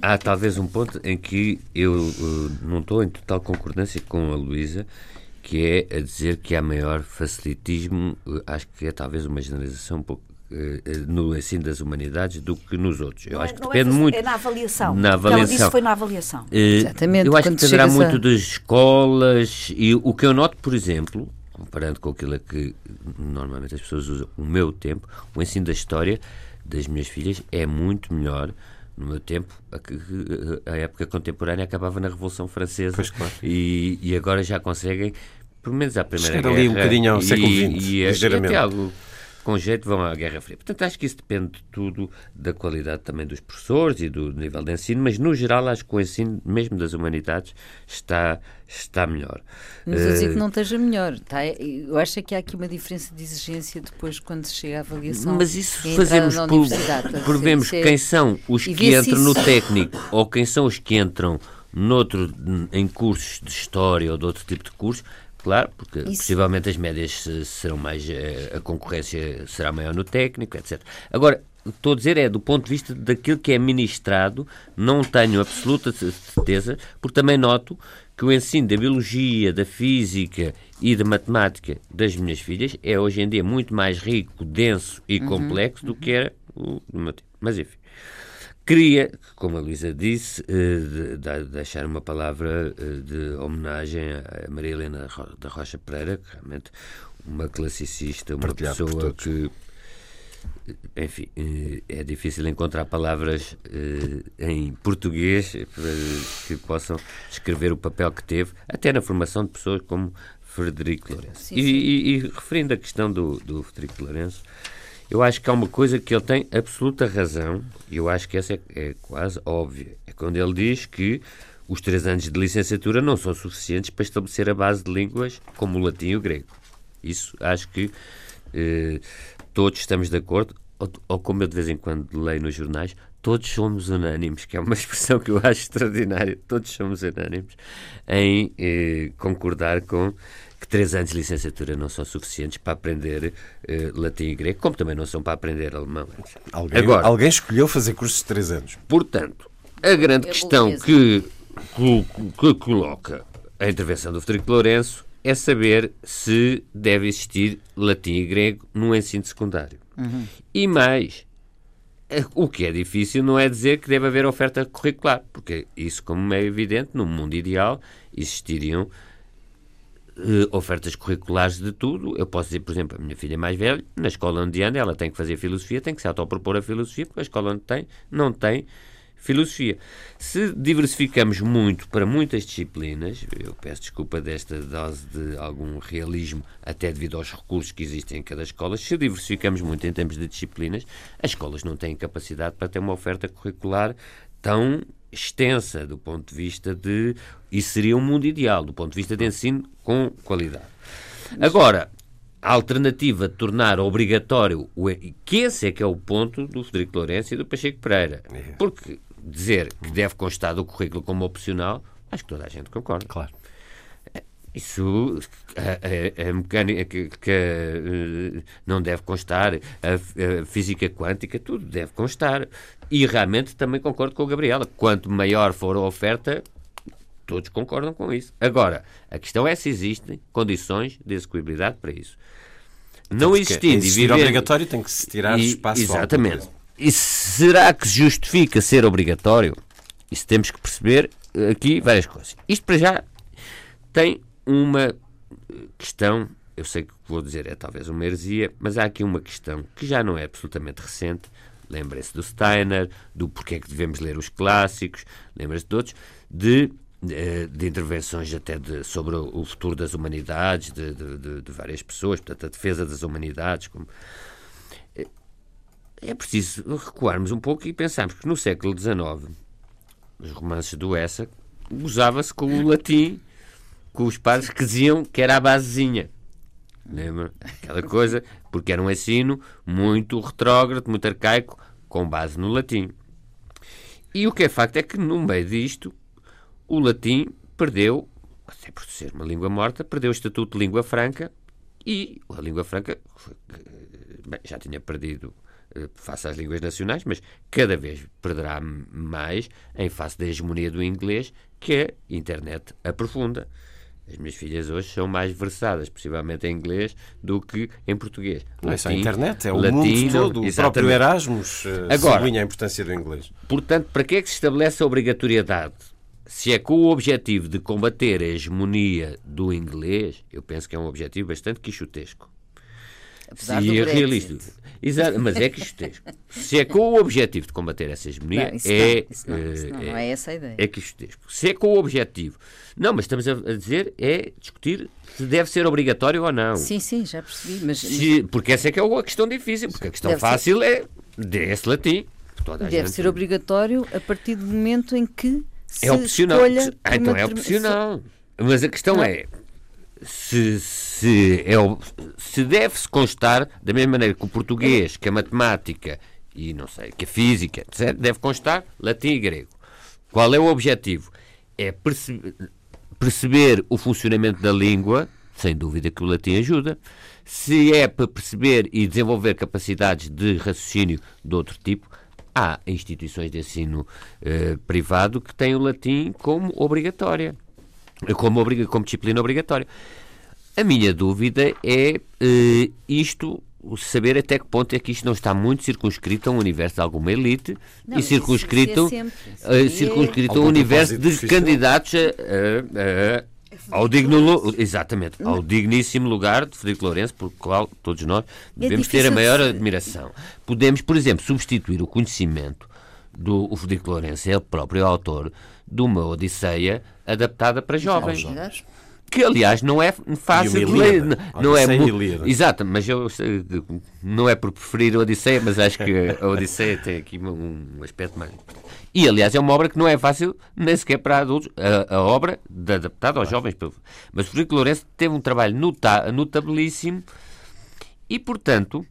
D: há talvez um ponto em que eu uh, não estou em total concordância com a Luísa, que é a dizer que há maior facilitismo, uh, acho que é talvez uma generalização um pouco eh, no ensino das humanidades do que nos outros. Eu não acho é, que depende
A: é,
D: muito.
A: É na avaliação.
D: Na avaliação. Ela
A: disse foi na avaliação.
C: Exatamente.
D: Eu acho que dependerá muito a... das escolas e o que eu noto, por exemplo, comparando com aquilo que normalmente as pessoas usam, o meu tempo, o ensino da história das minhas filhas é muito melhor no meu tempo, a, a, época contemporânea acabava na Revolução Francesa
B: claro.
D: e, e, agora já conseguem, pelo menos à Primeira Chegar Guerra.
B: ali um bocadinho ao século XX,
D: e, e, e até algo com jeito vão à Guerra Fria. Portanto, acho que isso depende de tudo da qualidade também dos professores e do nível de ensino, mas no geral acho que o ensino, mesmo das humanidades, está, está melhor.
C: Mas eu digo que eh, não esteja melhor. Tá? Eu acho que há aqui uma diferença de exigência depois quando se chega à avaliação.
D: Mas isso fazemos por, por vermos quem são os que entram no técnico ou quem são os que entram noutro, em cursos de história ou de outro tipo de curso, claro, porque Isso. possivelmente as médias serão mais. Eh, a concorrência será maior no técnico, etc. Agora, estou a dizer é do ponto de vista daquilo que é ministrado, não tenho absoluta certeza, porque também noto que o ensino da biologia, da física e da matemática das minhas filhas é hoje em dia muito mais rico, denso e uhum, complexo do que era o do meu tempo. Mas enfim. Queria, como a Luísa disse, eh, deixar uma palavra eh, de homenagem a Maria Helena da Rocha Pereira, que realmente uma classicista, uma pessoa que enfim, eh, é difícil encontrar palavras em português que possam descrever o papel que teve, até na formação de pessoas como Frederico Lourenço. Sim, sim. E, e, e, referindo a questão do, do Frederico Lourenço, eu acho que há uma coisa que ele tem absoluta razão, e eu acho que essa é, é quase óbvia. É quando ele diz que os três anos de licenciatura não são suficientes para estabelecer a base de línguas como o latim e o grego. Isso acho que eh, todos estamos de acordo, ou, ou, como eu de vez em quando leio nos jornais, todos somos unânimes, que é uma (laughs) expressão que eu acho extraordinária, todos somos unânimes em eh, concordar com que três anos de licenciatura não são suficientes para aprender uh, latim e grego, como também não são para aprender alemão.
B: Alguém, Agora, alguém escolheu fazer cursos de três anos.
D: Portanto, a grande é questão que, que, que, coloca a intervenção do Frederico Lourenço é saber se deve existir latim e grego no ensino secundário. Uhum. E mais, eh, o que é difícil não é dizer que deve haver oferta curricular, porque isso, como é evidente, no mundo ideal existiriam uh, ofertas curriculares de tudo. Eu posso dizer, por exemplo, a minha filha mais velha, na escola onde anda, ela tem que fazer filosofia, tem que se autopropor a filosofia, porque a escola onde tem, não tem filosofia. Se diversificamos muito para muitas disciplinas, eu peço desculpa desta dose de algum realismo, até devido aos recursos que existem em cada escola, se diversificamos muito em termos de disciplinas, as escolas não têm capacidade para ter uma oferta curricular tão extensa do ponto de vista de. Isso seria um mundo ideal, do ponto de vista de ensino com qualidade. Agora, a alternativa de tornar obrigatório, o, que esse é que é o ponto do Federico Lourenço e do Pacheco Pereira. É. Porque dizer que deve constar do currículo como opcional, acho que toda a gente concorda.
B: Claro.
D: Isso, a, a, a mecânica que, que, eh, não deve constar, a, a, física quântica, tudo deve constar. E realmente também concordo com a Gabriela. Quanto maior for a oferta, todos concordam com isso. Agora, a questão é se existem condições de execuibilidade para isso.
B: Não existindo e viver... obrigatório tem que se tirar e, espaço
D: Exatamente. E será que justifica ser obrigatório? Isso temos que perceber aqui várias coisas. Isto para já tem uma questão, eu sei que vou dizer é talvez uma heresia, mas há aqui uma questão que já não é absolutamente recente. Lembrem-se do Steiner, do porquê é que devemos ler os clássicos, lembrem-se de outros, de, eh, de, intervenções até de, sobre o futuro das humanidades, de, de, de, várias pessoas, portanto, a defesa das humanidades. Como... Eh, é preciso recuarmos um pouco e pensarmos que no século XIX, os romances do Essa, usava-se com o latim com os padres que diziam que era a basezinha. Lembra? Aquela coisa, porque era um ensino muito retrógrado, muito arcaico, com base no latim. E o que é facto é que, no meio disto, o latim perdeu, até por ser uma língua morta, perdeu o estatuto de língua franca e a língua franca bem, já tinha perdido eh, face às línguas nacionais, mas cada vez perderá mais em face da hegemonia do inglês que a internet aprofunda. As minhas filhas hoje são mais versadas, possivelmente em inglês, do que em português.
B: Não é só a internet, é o latino, mundo todo. O próprio Erasmus uh, Agora, sublinha a importância do inglês.
D: Portanto, para que é que se estabelece a obrigatoriedade? Se é com o objetivo de combater a hegemonia do inglês, eu penso que é um objetivo bastante quixotesco.
C: Apesar se é realista.
D: Exato, mas é quixotesco. Se é com o objetivo de combater essa hegemonia, não, é,
C: não, isso não, isso não, não, é essa a ideia.
D: É quixotesco. Se é com o objetivo. Não, mas estamos a, dizer, é discutir se deve ser obrigatório ou não.
C: Sim, sim, já percebi. Mas,
D: se, porque essa é que é a questão difícil, porque a questão fácil ser... é desse latim.
C: deve gente... ser obrigatório a partir do momento em que se
D: é opcional. Ah, então é opcional. Mas a questão é, se, se, é, se deve-se constar, da mesma maneira que o português, que a matemática e não sei, que a física, etc., deve constar latim e grego. Qual é o objetivo? É perceber, perceber o funcionamento da língua, sem dúvida que o latim ajuda. Se é para perceber e desenvolver capacidades de raciocínio de outro tipo, há instituições de ensino eh, privado que têm o latim como obrigatória como, como disciplina obrigatória. A minha dúvida é uh, isto, saber até que ponto é que isto não está muito circunscrito a um universo de alguma elite não, e circunscrito, é uh, circunscrito a um universo de candidatos a, a, a ao digno, exatamente, ao digníssimo lugar de Frederico Lourenço, por qual todos nós é devemos é ter a maior admiração. Podemos, por exemplo, substituir o conhecimento do Frederico Lourenço, ele próprio autor de uma Odisseia adaptada para jovens. Que, aliás, não é fácil de ler. Não é muito. Exato, mas eu não é por preferir a Odisseia, mas acho que a Odisseia tem aqui um aspecto mais. E, aliás, é uma obra que não é fácil nem sequer para adultos. A, a obra adaptada aos jovens. Mas Frederico Lourenço teve um trabalho nota, notabilíssimo e, portanto,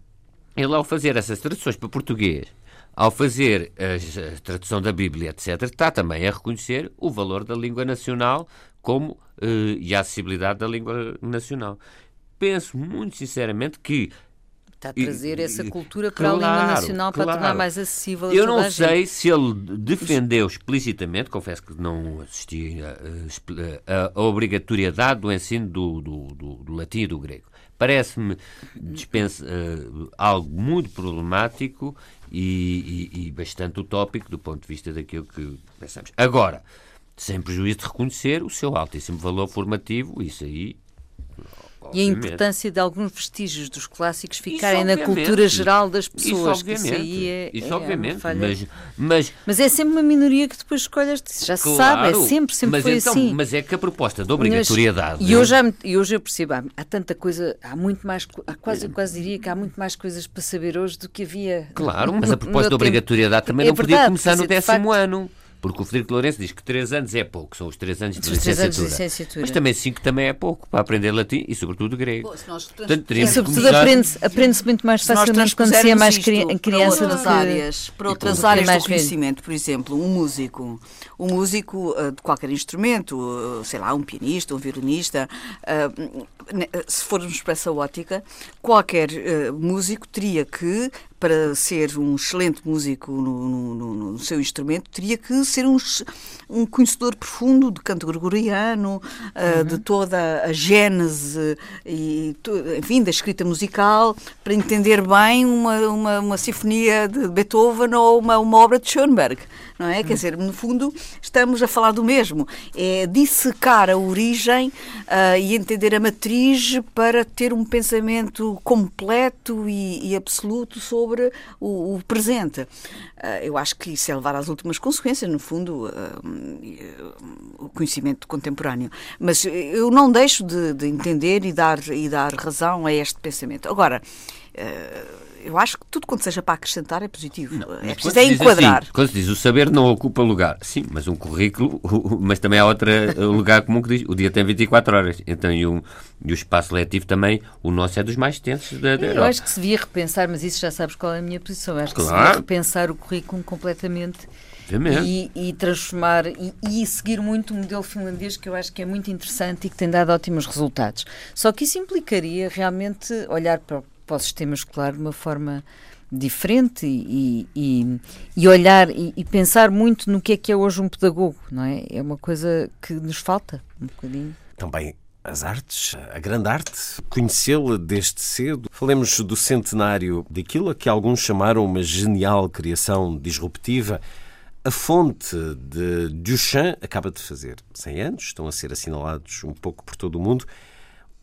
D: ele, ao fazer essas traduções para português ao fazer a, tradução da Bíblia, etc., está também a reconhecer o valor da língua nacional como, eh, e a acessibilidade da língua nacional. Penso muito sinceramente que
C: Está a trazer essa cultura para claro, a língua nacional claro. para tornar mais acessível a
D: Eu não sei se ele defendeu explicitamente, confesso que não assisti a, a, a obrigatoriedade do ensino do, do, do, do latim e do grego. Parece-me uh, algo muito problemático e, e, e, bastante utópico do ponto de vista daquilo que pensamos. Agora, sem prejuízo de reconhecer o seu altíssimo valor formativo, isso aí
C: e a importância de alguns vestígios dos clássicos ficarem na cultura geral das pessoas. Isso, isso aí é,
D: isso é obviamente.
C: Mas, mas, mas, é sempre uma minoria que depois escolhe. Já se claro, sabe, é sempre, sempre foi
D: então,
C: assim.
D: Mas é que a proposta de obrigatoriedade.
C: Mas, e hoje, há, e hoje eu percebo, há, há, tanta coisa, há muito mais, há quase, quase diria que há muito mais coisas para saber hoje do que havia.
D: Claro, mas a proposta de obrigatoriedade também é não verdade, podia começar no décimo ano. Porque o Frederico Lourenço diz que 3 anos é pouco, são os 3 anos de, licenciatura. Anos de licenciatura. Mas também 5 também é pouco para aprender latim e, sobretudo, grego. Pô,
C: nós, Portanto, e, sobretudo, começar... aprende-se aprende muito mais facilmente quando se é mais cri criança
A: para outras áreas, para outras áreas do conhecimento. Por exemplo, um músico, um músico uh, de qualquer instrumento, uh, sei lá, um pianista, um violinista, uh, se formos para essa ótica, qualquer músico teria que para ser um excelente músico no, no, no, seu instrumento, teria que ser um, um conhecedor profundo de canto gregoriano, uh, de toda a gênese e, enfim, da escrita musical, para entender bem uma, uma, uma sinfonia de Beethoven ou uma, uma obra de Schoenberg não é? Quer dizer, no fundo, estamos a falar do mesmo. É dissecar a origem uh, e entender a matriz para ter um pensamento completo e, e absoluto sobre o, o presente. Uh, eu acho que isso é levar às últimas consequências, no fundo, uh, o conhecimento contemporâneo. Mas eu não deixo de, de entender e dar, e dar razão a este pensamento. Agora, eu acho que tudo quanto seja para acrescentar é positivo. Não, é preciso é enquadrar.
D: Assim, quando se diz o saber não ocupa lugar, sim, mas um currículo, (laughs) mas também há outro lugar comum que diz o dia tem 24 horas. Então, e, um, e o espaço letivo também, o nosso é dos mais tensos da, da
C: Eu acho que se devia repensar, mas isso já sabes qual é a minha posição. Eu acho claro. que se devia repensar o currículo completamente e, e, transformar e, e, seguir muito o modelo finlandês que eu acho que é muito interessante e que tem dado ótimos resultados. Só que isso implicaria realmente olhar para, para o sistema escolar de uma forma diferente e, e, e olhar e, e, pensar muito no que é que é hoje um pedagogo, não é? É uma coisa que nos falta um bocadinho.
B: Também as artes, a grande arte, conhecê-la desde cedo. Falemos do centenário daquilo que alguns chamaram uma genial criação disruptiva. A fonte de Duchamp acaba de fazer 100 anos, estão a ser assinalados um pouco por todo o mundo.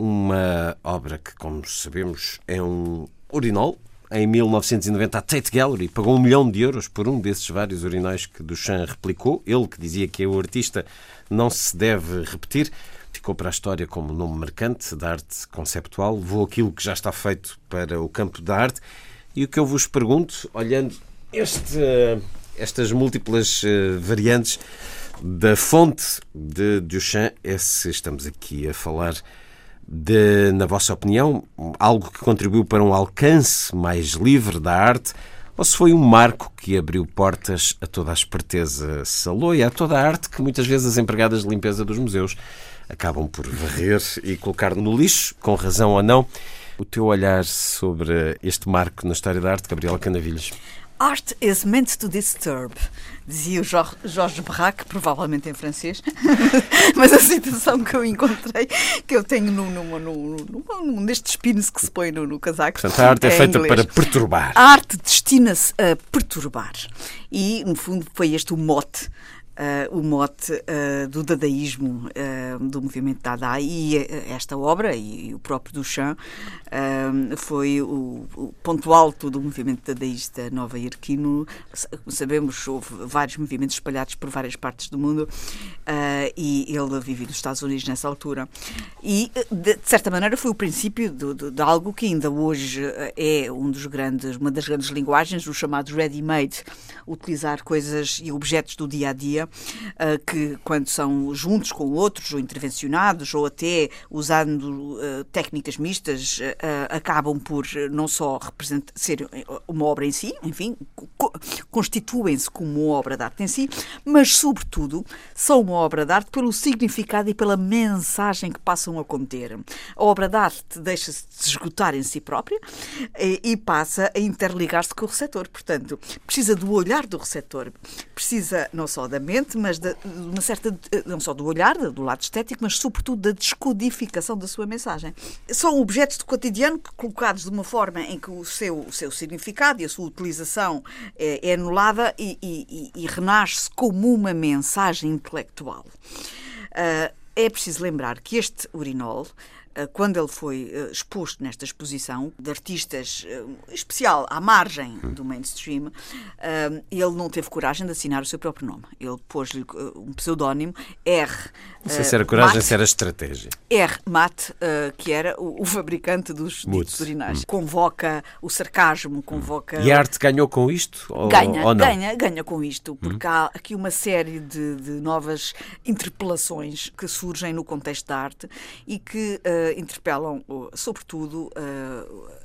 B: Uma obra que, como sabemos, é um urinol. Em 1990, a Tate Gallery pagou um milhão de euros por um desses vários urinóis que Duchamp replicou. Ele que dizia que o artista não se deve repetir. Ficou para a história como nome marcante da arte conceptual. Levou aquilo que já está feito para o campo da arte. E o que eu vos pergunto, olhando este estas múltiplas uh, variantes da fonte de Duchamp é se estamos aqui a falar de, na vossa opinião, algo que contribuiu para um alcance mais livre da arte ou se foi um marco que abriu portas a toda a esperteza saloia, a toda a arte que muitas vezes as empregadas de limpeza dos museus acabam por varrer e colocar no lixo, com razão ou não. O teu olhar sobre este marco na história da arte, Gabriela Canavilhos?
A: Art is meant to disturb, dizia o Jorge Braque, provavelmente em francês, (laughs) mas a citação que eu encontrei, que eu tenho num, num, num, num destes pins que se põe no, no casaco.
B: Portanto, a arte é, é feita inglês. para perturbar.
A: A arte destina-se a perturbar. E, no fundo, foi este o mote Uh, o mote uh, do dadaísmo uh, do movimento Dada e esta obra e, e o próprio Duchamp foi o, o, ponto alto do movimento dadaísta nova-iorquino. Sabemos houve vários movimentos espalhados por várias partes do mundo e ele vivia nos Estados Unidos nessa altura. E, de, de certa maneira, foi o princípio de, de, algo que ainda hoje é um dos grandes, uma das grandes linguagens, o chamado ready-made, utilizar coisas e objetos do dia a dia uh, que quando são juntos com outros, ou intervencionados, ou até usando uh, técnicas mistas, uh, acabam por não só ser uma obra em si, enfim, co constituem-se como uma obra de arte em si, mas, sobretudo, são uma obra de arte pelo significado e pela mensagem que passam a conter. A obra de arte deixa-se de esgotar em si própria e passa a interligar-se com o receptor. Portanto, precisa do olhar do receptor, precisa não só da mente, mas de, uma certa, não só do olhar, do lado estético, mas sobretudo da descodificação da sua mensagem. São objetos do cotidiano colocados de uma forma em que o seu, o seu significado e a sua utilização é, é anulada e, e, e renasce como uma mensagem intelectual. Uh, é preciso lembrar que este urinol eh, quando ele foi eh, exposto nesta exposição de artistas eh, especial à margem do mainstream, ele não teve coragem de assinar o seu próprio nome. Ele pôs-lhe um pseudónimo R.
B: Não sei se era coragem, se era estratégia.
A: R. Matt, que era o, fabricante dos ditos urinais. Hum. Convoca o sarcasmo, convoca.
B: E a arte ganhou com isto? Ou,
A: ganha,
B: ou
A: ganha, ganha com isto, porque hum. há aqui uma série de, de novas interpelações que surgem no contexto da arte e que interpelam, sobretudo, uh,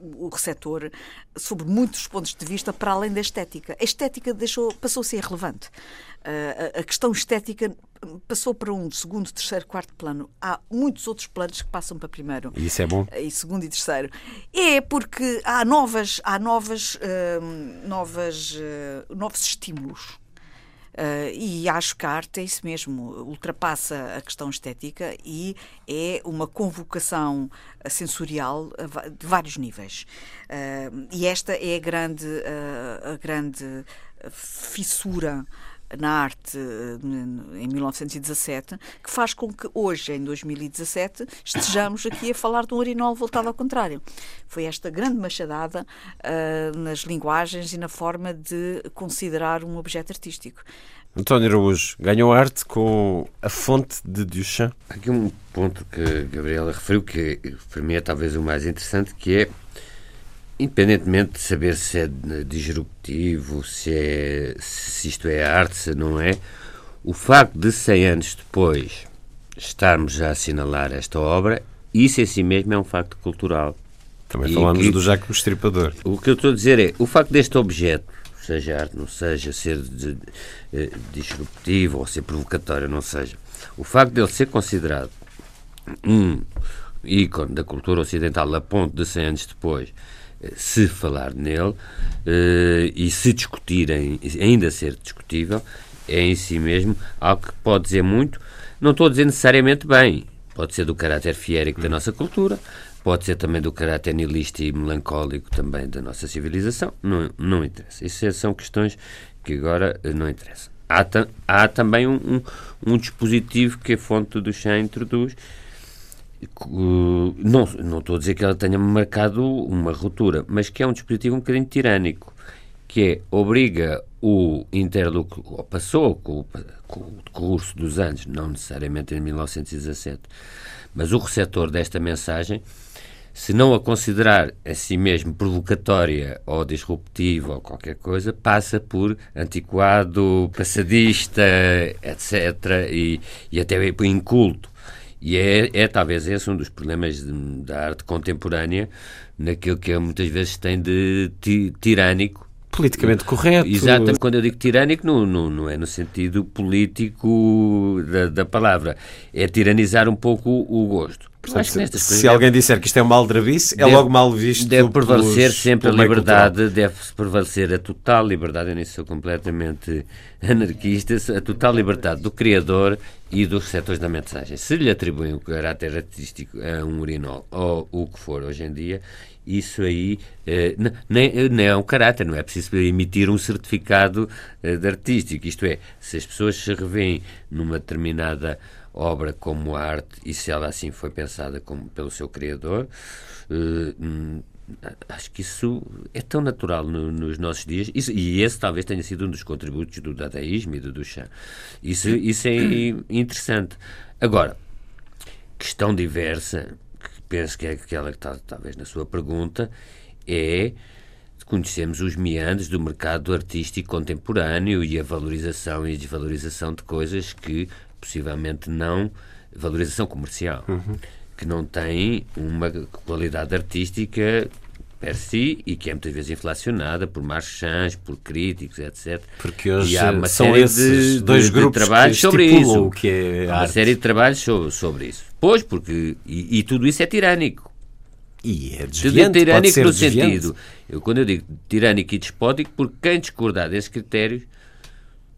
A: o receptor sobre muitos pontos de vista para além da estética. A estética deixou, passou a ser irrelevante. Uh, a, a questão estética passou para um segundo, terceiro, quarto plano. Há muitos outros planos que passam para primeiro.
B: E isso é bom?
A: E segundo e terceiro. É porque há novas, há novas, uh, novas, novos estímulos Uh, e acho que a arte é isso mesmo, ultrapassa a questão estética e é uma convocação sensorial de vários níveis. Uh, e esta é a grande, uh, a grande fissura na arte eh, em 1917, que faz com que hoje, em 2017, estejamos aqui a falar de um urinol voltado ao contrário. Foi esta grande machadada uh, nas linguagens e na forma de considerar um objeto artístico.
B: António Araújo ganhou arte com a fonte de Duchamp.
D: Aqui um ponto que a Gabriela referiu que para mim é talvez o mais interessante, que é Independentemente de saber se é disruptivo, se, é, se isto é arte, se não é, o facto de 100 anos depois estarmos a assinalar esta obra, isso em si mesmo é um facto cultural.
B: Também falamos que, do Jaco Estripador.
D: O que eu estou a dizer é, o facto deste objeto, seja arte, não seja, ser de, de, de, disruptivo ou ser provocatório, não seja, o facto dele ser considerado um ícone da cultura ocidental a ponto de 100 anos depois eh, se falar nele eh, e se discutirem, ainda ser discutível, é em si mesmo algo que pode dizer muito. Não estou a dizer necessariamente bem, pode ser do caráter fiérico da nossa cultura, pode ser também do caráter nihilista e melancólico também da nossa civilização, não, não interessa. Isso são questões que agora eh, não interessam. Há, há também um, um, um, dispositivo que a fonte do chá introduz. Não, não estou a dizer que ela tenha marcado uma ruptura, mas que é um dispositivo um bocadinho tirânico que é, obriga o interlocutor, passou com, com o curso dos anos, não necessariamente em 1917, mas o receptor desta mensagem, se não a considerar a si mesmo provocatória ou disruptiva ou qualquer coisa, passa por antiquado, passadista, etc., e, e até inculto. E é, é talvez esse um dos problemas de, da arte contemporânea, naquilo que muitas vezes tem de tirânico,
B: politicamente correto.
D: Exatamente. Quando eu digo tirânico, não, não, não é no sentido político da, da palavra. É tiranizar um pouco o gosto.
B: Portanto, se, se alguém disser que isto é uma aldrabice, é logo mal visto.
D: Deve prevalecer pelos, sempre a liberdade, deve prevalecer a total liberdade. Eu nem sou completamente (laughs) anarquista, a total liberdade do criador e dos receptores da mensagem. Se lhe atribuem o caráter artístico a um urinol ou o que for hoje em dia, isso aí eh, nem, nem é um caráter, não é preciso emitir um certificado eh, de artístico. Isto é, se as pessoas se revêem numa determinada obra como arte e se ela assim foi pensada como, pelo seu criador, hum, acho que isso é tão natural no, nos nossos dias isso, e esse talvez tenha sido um dos contributos do dadaísmo e do Duchamp. Isso, isso é interessante. Agora, questão diversa penso que é aquela que está talvez na sua pergunta, é conhecemos os meandros do mercado artístico contemporâneo e a valorização e desvalorização de coisas que possivelmente não valorização comercial uhum. que não tem uma qualidade artística per si e que é muitas vezes inflacionada por marchands, por críticos, etc.
B: Porque hoje são esses de, dois de, grupos de trabalhos sobre isso. Que é
D: uma série de trabalhos sobre, sobre isso. Pois, porque. E, e, tudo isso é tirânico.
B: E é desviante, é tirânico no desviante. sentido.
D: Eu, quando eu digo tirânico e despótico, porque quem discordar desses critérios,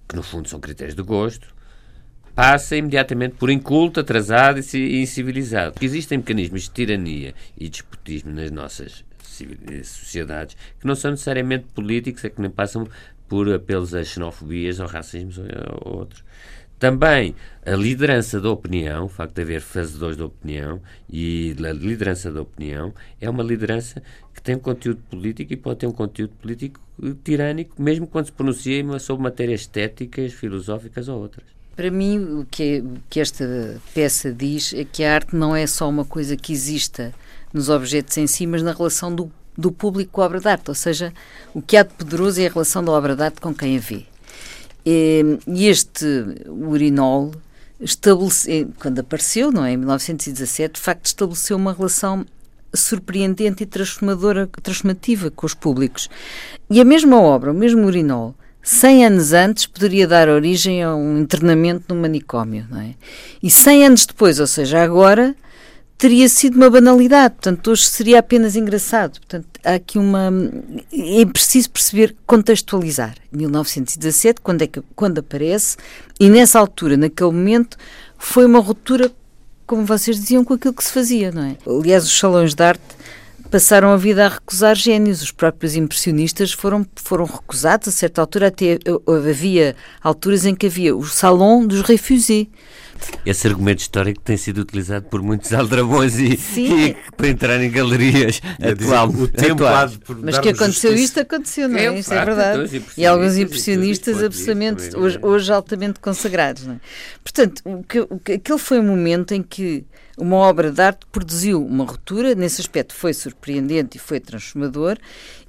D: que no fundo são critérios de gosto, passa imediatamente por inculto, atrasado e incivilizado. Existem mecanismos de tirania e despotismo nas nossas sociedades que não são necessariamente políticos, é que nem passam por apelos a xenofobias ou racismos ou outros. Também a liderança da opinião, o facto de haver fazedores da opinião e a liderança da opinião é uma liderança que tem um conteúdo político e pode ter um conteúdo político tirânico, mesmo quando se pronuncia sobre matérias estéticas, filosóficas ou outras.
C: Para mim, o que, o que esta peça diz é que a arte não é só uma coisa que exista nos objetos em si, mas na relação do, do público com a obra de arte, ou seja, o que há de poderoso é a relação da obra de arte com quem a vê. E este urinol, estabelece, quando apareceu, não é, em 1917, de facto estabeleceu uma relação surpreendente e transformadora, transformativa com os públicos. E a mesma obra, o mesmo urinol, 100 anos antes poderia dar origem a um internamento no manicômio, não é? E 100 anos depois, ou seja, agora, teria sido uma banalidade, portanto, hoje seria apenas engraçado. Portanto, há aqui uma. É preciso perceber, contextualizar. 1917, quando, é que, quando aparece, e nessa altura, naquele momento, foi uma ruptura, como vocês diziam, com aquilo que se fazia, não é? Aliás, os salões de arte passaram a vida a recusar génios. Os próprios impressionistas foram, foram recusados. A certa altura, até havia alturas em que havia o Salão dos Refusés
D: esse argumento histórico tem sido utilizado por muitos (laughs) aldrabões e, e para entrar em galerias atual,
B: o tempo
C: Mas que aconteceu justiça. isto, aconteceu, não é? é Isso é verdade. Então, e alguns impressionistas absolutamente, hoje, hoje, altamente consagrados. Não é? Portanto, o que, o que, aquele foi um momento em que uma obra de arte produziu uma ruptura, nesse aspecto foi surpreendente e foi transformador,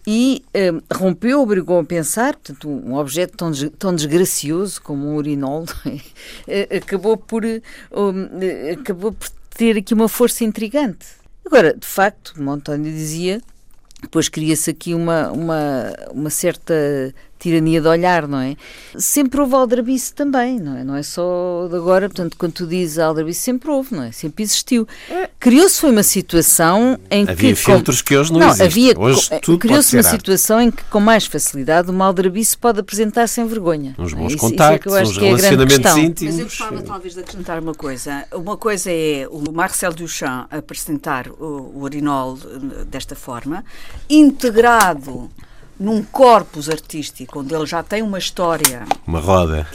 C: e um, rompeu, obrigou a pensar, portanto, um objeto tão, tão desgracioso como um urinol (laughs) é? acabou, por, um, acabou por ter aqui uma força intrigante. Agora, de facto, António dizia, depois cria-se aqui uma, uma, uma certa tirania de olhar, não é? Sempre houve aldrabice também, não é? Não é só de agora, portanto, quando tu dizes aldrabice, sempre houve, não é? Sempre existiu. Criou-se foi uma situação em
B: havia
C: que...
B: Havia filtros com... que hoje não, não
C: existem.
B: Havia, hoje tudo
C: Criou-se uma situação em que, com mais facilidade, o aldrabice pode apresentar sem vergonha.
B: Uns bons é? isso, contactos, isso é uns relacionamentos íntimos.
A: Mas eu gostava talvez de acrescentar uma coisa. Uma coisa é o Marcel Duchamp apresentar o, o urinol eh, desta forma, integrado num corpus artístico onde ele já tem uma história.
B: Uma roda.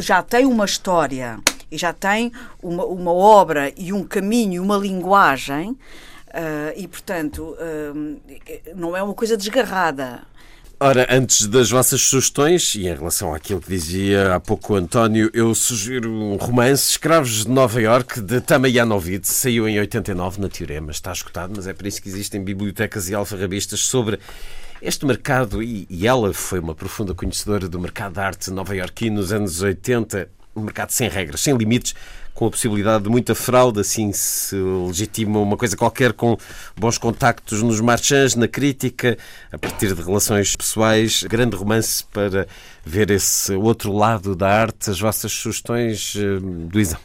A: Já tem uma história e já tem uma, uma obra e um caminho e uma linguagem. Uh, e, portanto, uh, não é uma coisa desgarrada.
B: Ora, antes das vossas sugestões, e em relação àquilo que dizia há pouco o António, eu sugiro um romance, Escravos de Nova York, de Tama Janovic, saiu em 89 na Teorema, está escutado, mas é por isso que existem bibliotecas e alfarrabistas sobre este mercado, e, e ela foi uma profunda conhecedora do mercado de arte nova-iorquino nos anos 80, um mercado sem regras, sem limites, com a possibilidade de muita fraude, assim se legitima uma coisa qualquer com bons contactos nos marchands, na crítica, a partir de relações pessoais. Grande romance para ver esse outro lado da arte. As vossas sugestões, eh, Luísa?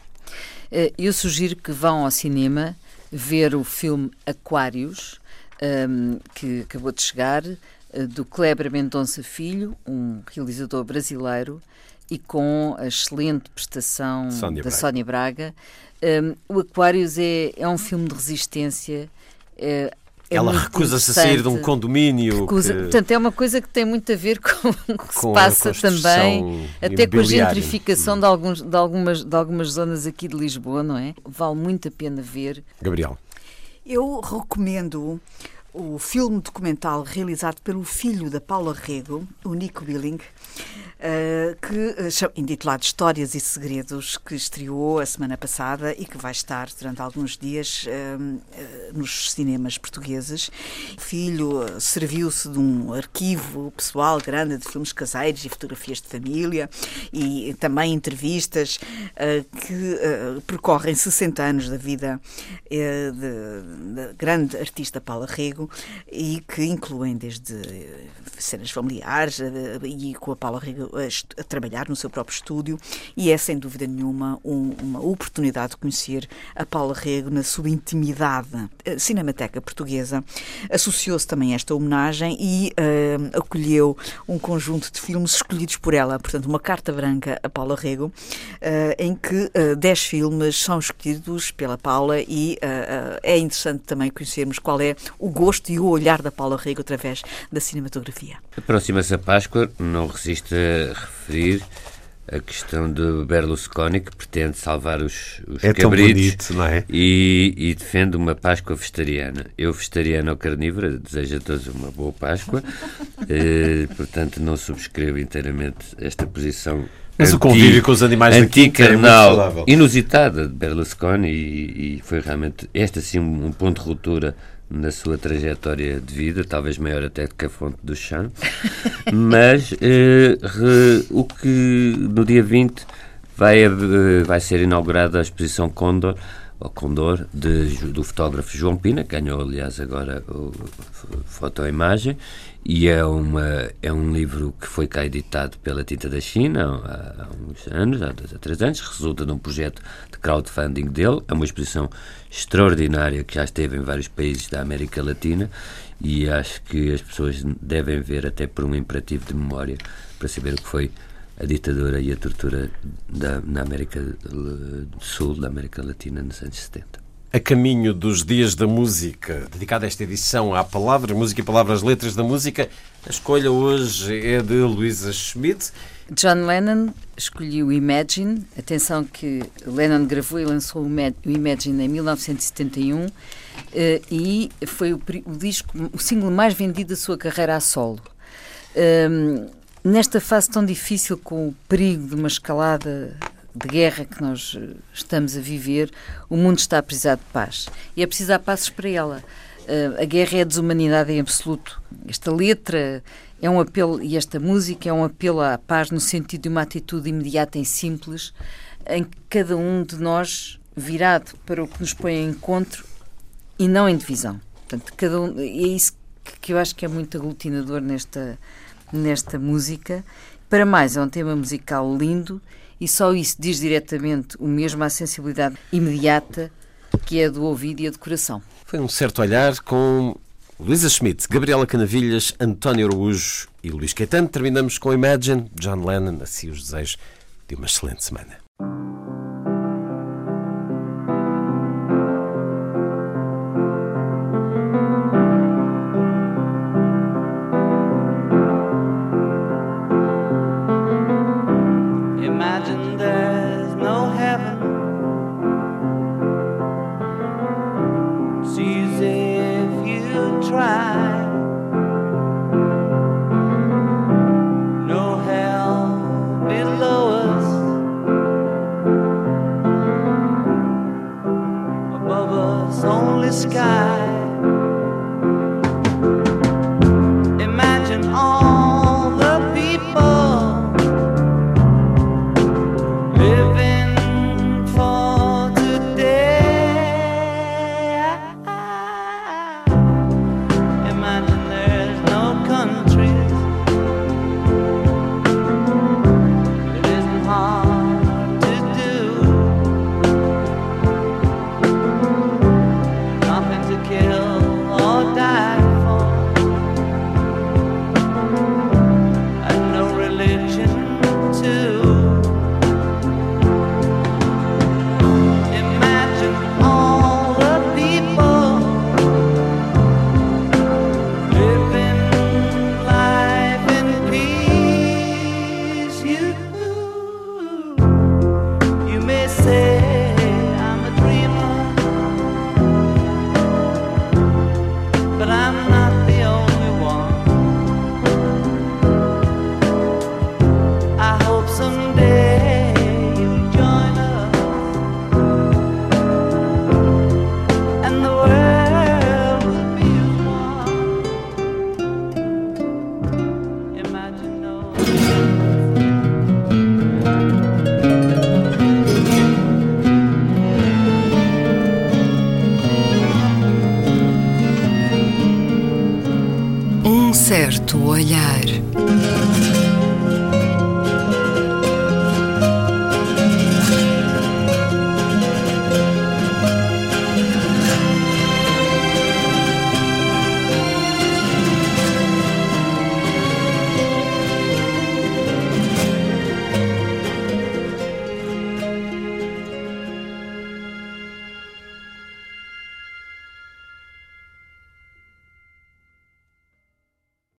C: Eh, eu sugiro que vão ao cinema ver o filme Aquários um, que acabou de chegar, uh, do Kleber Mendonça Filho, um realizador brasileiro, e com a excelente prestação Sónia da Braga. Sónia Braga. Um, o Aquários é, é um filme de resistência. É,
B: é Ela recusa-se a sair de um condomínio.
C: Recusa, que... Portanto, é uma coisa que tem muito a ver com o que com se passa também, até com a gentrificação hum. de, alguns, de, algumas, de algumas zonas aqui de Lisboa, não é? Vale muito a pena ver.
B: Gabriel.
A: Eu recomendo o filme documental realizado pelo filho da Paula Rego, o Nico Billing, que, uh, intitulado Histórias e Segredos, que estreou a semana passada e que vai estar durante alguns dias uh, nos cinemas portugueses. O filho serviu-se de um arquivo pessoal grande de filmes caseiros e fotografias de família e também entrevistas que percorrem 60 anos da vida da grande artista Paula Rego e que incluem desde cenas familiares e com a Paula Rego a, a, trabalhar no seu próprio estúdio e é sem dúvida nenhuma um, uma oportunidade de conhecer a Paula Rego na sua intimidade. A Cinemateca Portuguesa associou-se também a esta homenagem e uh, acolheu um conjunto de filmes escolhidos por ela, portanto, uma carta branca a Paula Rego, uh, em que 10 uh, filmes são escolhidos pela Paula e é interessante também conhecermos qual é o gosto e o olhar da Paula Rego através da cinematografia.
D: Aproxima-se a Páscoa, não resiste referir a questão de Berlusconi, que pretende salvar os, os
B: é
D: cabritos
B: bonito, é?
D: e, e, defende uma Páscoa vegetariana. Eu, vegetariano ou carnívora, desejo a todos uma boa Páscoa, (laughs) eh, portanto, não subscrevo inteiramente esta posição.
B: Mas anti, o convívio com os animais
D: anticarnal, é inusitada de Berlusconi e, e, foi realmente este assim um, um ponto de ruptura na sua trajetória de vida, talvez maior até do que a fonte do chão, (laughs) mas eh, re, o que no dia 20 vai, eh, vai ser inaugurada a exposição Condor, ou Condor, de, do fotógrafo João Pina, que ganhou aliás agora o, foto a imagem, e é, uma, é um livro que foi cá editado pela Tinta da China há, há uns anos, há dois a três anos, resulta de um projeto de crowdfunding dele. É uma exposição extraordinária que já esteve em vários países da América Latina e acho que as pessoas devem ver até por um imperativo de memória para saber o que foi a ditadura e a tortura da, na América do Sul, da América Latina, nos anos 70
B: a caminho dos Dias da Música, dedicada esta edição à palavra, música e palavras, letras da música. A escolha hoje é de Luísa Schmidt.
C: John Lennon escolheu Imagine. Atenção que Lennon gravou e lançou o Imagine em 1971 eh, e foi o, disco, o single mais vendido da sua carreira a solo. Ehm, nesta fase tão difícil, com o perigo de uma escalada de guerra que nós eh, estamos a viver, o mundo está precisado de paz. E é preciso dar passos para ela. Uh, a guerra é a desumanidade em absoluto. Esta letra é um apelo, e esta música é um apelo à paz no sentido de uma atitude imediata e simples, em que cada um de nós virado para o que nos põe em encontro e não em divisão. Portanto, cada um, é isso que eu acho que é muito aglutinador nesta, nesta música. Para mais, é um tema musical lindo e só isso diz diretamente o mesmo à sensibilidade imediata que é do ouvido e a do coração.
E: Foi um certo olhar com Luísa Schmidt, Gabriela Canavilhas, António Araújo e Luís Caetano. Terminamos com Imagine, John Lennon, assim os desejos de uma excelente semana.
A: Certo olhar.